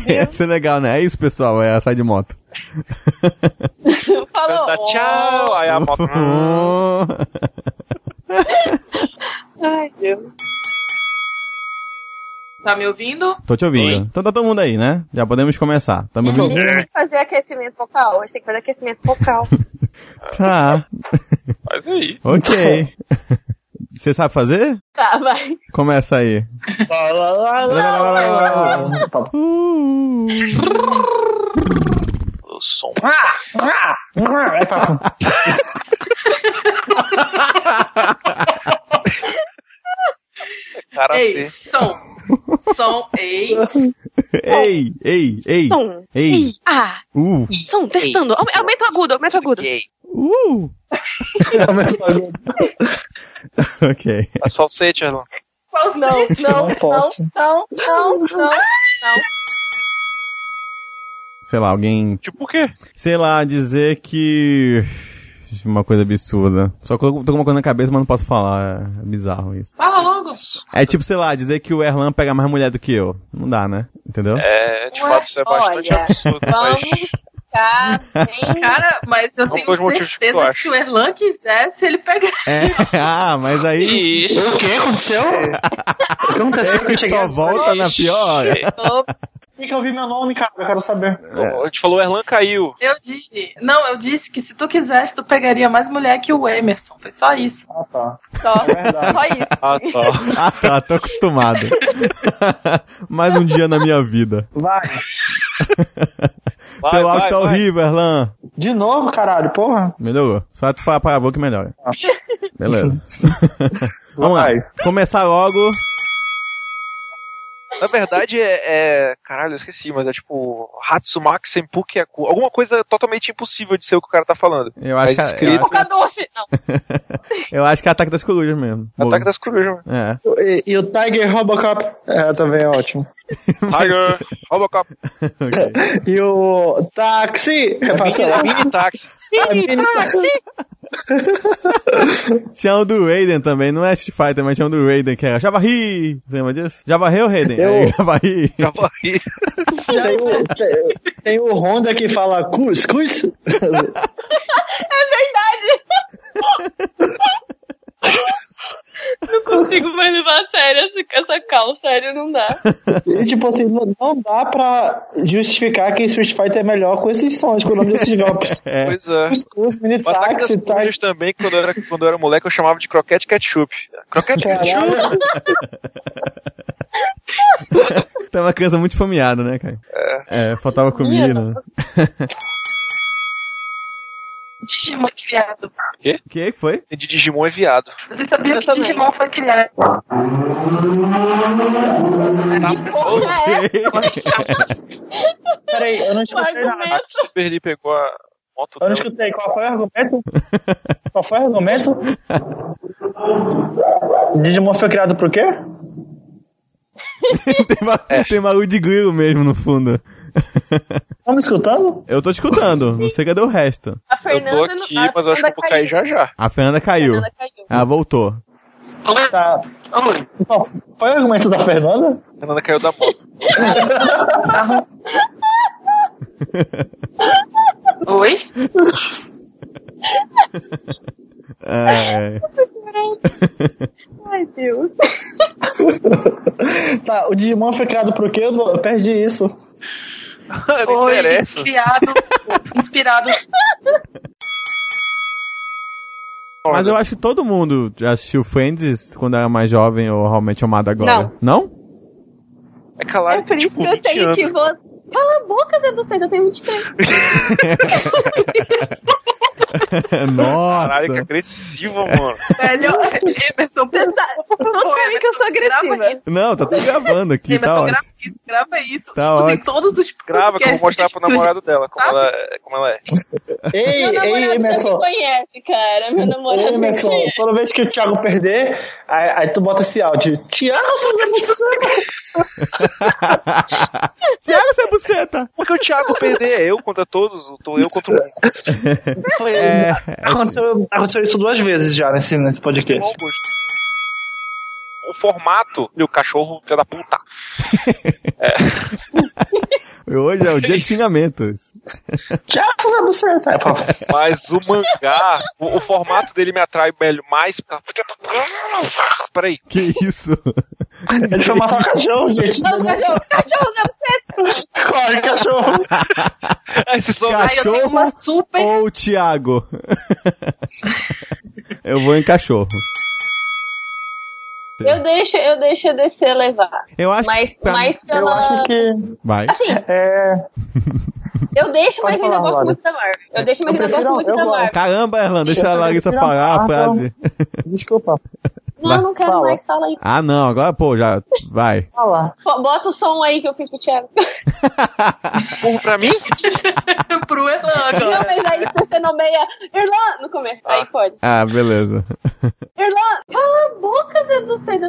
Ia [laughs] ser legal, né? É isso, pessoal. É a sai de moto. Falou. Dá tchau, aí a moto. Ai, Deus. Tá me ouvindo? Tô te ouvindo. Então tá todo mundo aí, né? Já podemos começar. Tá me ouvindo? Tem que fazer aquecimento vocal. A gente tem que fazer aquecimento vocal. Tá. Faz aí. Ok. Você sabe fazer? tá, vai. Começa aí. O som. [laughs] Cara, Ei, som. Som, ei. Ei, ei, ei. Som. Ei. Ah, Uh. som, testando. Aume- Aumenta o agudo, aumenta o agudo. Uh. [laughs] ok. Faz falsete, Erlon. Qual Não, não, Não não, posso. não, não, não, não. Sei lá, alguém. Tipo o quê? Sei lá, dizer que. Uma coisa absurda. Só que eu tô com uma coisa na cabeça, mas não posso falar. É bizarro isso. Fala logo. É tipo, sei lá, dizer que o Erlan pega mais mulher do que eu. Não dá, né? Entendeu? É, de Ué, fato, isso é bastante olha, absurdo. Vamos Mas... ficar bem... Cara, mas eu tenho que certeza que, acha? se o Erlan quisesse, ele pegaria. É. [laughs] Ah, mas aí. Ixi. O que aconteceu? [laughs] O que aconteceu? Só volta na pior Tem que ouvir meu nome, cara. Eu quero saber. A gente falou, o Erlan caiu. Eu disse. Não, eu disse que se tu quisesse, tu pegaria mais mulher que o Emerson. Foi só isso. Ah, tá. Só, É só isso. Ah, tá. Ah, tá, tô acostumado. [laughs] mais um dia na minha vida. Vai. Vai, Teu áudio tá horrível, Erlan. De novo, caralho, porra. Melhorou. Só tu falar pra boca que melhora. Beleza. [laughs] Vamos lá. Vai. Começar logo. Na verdade, é, é- Caralho, eu esqueci, mas é tipo. Hatsumaki Senpuku Yaku. Alguma coisa totalmente impossível de ser o que o cara tá falando. Eu acho, Mas que, eu, escrito- [laughs] eu acho que é Ataque das Corujas mesmo. Ataque das corujas, mano. É. E, e o Tiger Robocop é, também é ótimo. Tiger, Robocop. [laughs] ok. E o Táxi. É, passa lá. Mini táxi. [laughs] É mini táxi. [laughs] Tinha o do Raiden também, não é Street Fighter, mas tinha o do Raiden, que era Javarri! Você lembra disso? Já varreu, Raiden? Eu- É, Javarri. Já morri. Tem o, tem, tem o Honda que fala cus, cus. É verdade. não consigo mais levar a sério sério, não dá. E tipo assim, não, não dá pra justificar que Street Fighter é melhor com esses sons, com o nome desses golpes. [laughs] É. Pois é. Cuscuz, mini O ataque táxi e tal. corujas também, quando eu, era, quando eu era moleque, eu chamava de croquete ketchup. Croquete ketchup. Tá uma criança muito fameada, né, cara? É. faltava comida. [laughs] Digimon é criado. O que foi? De Digimon é viado. Você sabia Eu que também. Digimon foi criado? Peraí, eu não escutei nada. argumento. Super Lee pegou a moto Eu não escutei. Qual foi o argumento? Qual foi o argumento? Digimon foi criado por quê? [laughs] tem, ba tem barulho de grilo mesmo no fundo. [laughs] Tá me escutando? Eu tô te escutando, não sei cadê o resto. A Eu Fernanda tô não- aqui, a mas eu acho que eu vou cair já já. A Fernanda A caiu. Fernanda caiu. Ela voltou. Tá. Qual foi o argumento da Fernanda? A Fernanda caiu da moto. [laughs] Oi? [laughs] É, Ai, Deus. Tá, o Digimon foi criado por quê? Eu não- eu perdi isso. Não Foi interessa. criado, inspirado. Mas eu acho que todo mundo já assistiu Friends quando era mais jovem ou realmente amado agora. Não? É que a Lara É por isso tipo que eu 20 tenho anos. que vou. Cala a boca, Zé do Céu, eu tenho 23. [laughs] Nossa. Caralho, que agressiva, mano. Velho, Emerson, por Você tá- favor, Não que eu sou agressiva. Não, tá tudo gravando aqui, tá Emerson, ótimo. Grava isso, grava isso. Tá Usa em ótimo. todos os Grava que eu vou mostrar pro namorado dela como Sabe? ela, é- como ela é. Ei, ei, me Emerson. conhece, cara. Meu namorado Ei, me Emerson, toda vez que o Thiago perder, aí, aí tu bota esse áudio. Thiago, você vai [laughs] Thiago, você é buceta! Porque o Thiago perder é eu contra todos, eu tô eu contra o mundo. [laughs] É, aconteceu, aconteceu isso duas vezes já nesse, nesse podcast. O formato e o cachorro, filho da puta. [laughs] Hoje é o dia de xingamentos. Você você. Mas o mangá, o, o formato dele me atrai melhor- mais. Peraí. Que isso? Ele foi matar o cachorro, gente. Não, cachorro, cachorro, Zé do Céu. Corre, cachorro. Esse som Ai, eu tenho uma Cachorro super. ou Thiago? Eu vou em cachorro. Eu deixo, eu deixo a DC levar. Eu acho Mas, que. mas Eu pela. acho que. Vai. Assim, É. [laughs] eu deixo, Pode mas eu ainda falar, gosto muito da Marvel. Eu deixo, mas Eu eu ainda prefiro- gosto muito eu da. Marvel. Caramba, Erlan, deixa a Eu Larissa prefiro falar a a frase. Desculpa. Não, não quero Fala. mais, fala aí. Ah, não, agora, pô, já. Vai. Fala. Pô, Bota o som aí que eu fiz pro Thiago. [laughs] burro pra mim? [laughs] pro [laughs] Não, agora. mas aí você nomeia Irlan no começo. Aí pode. Ah, beleza. Irlan, cala a boca, Zé do Céu.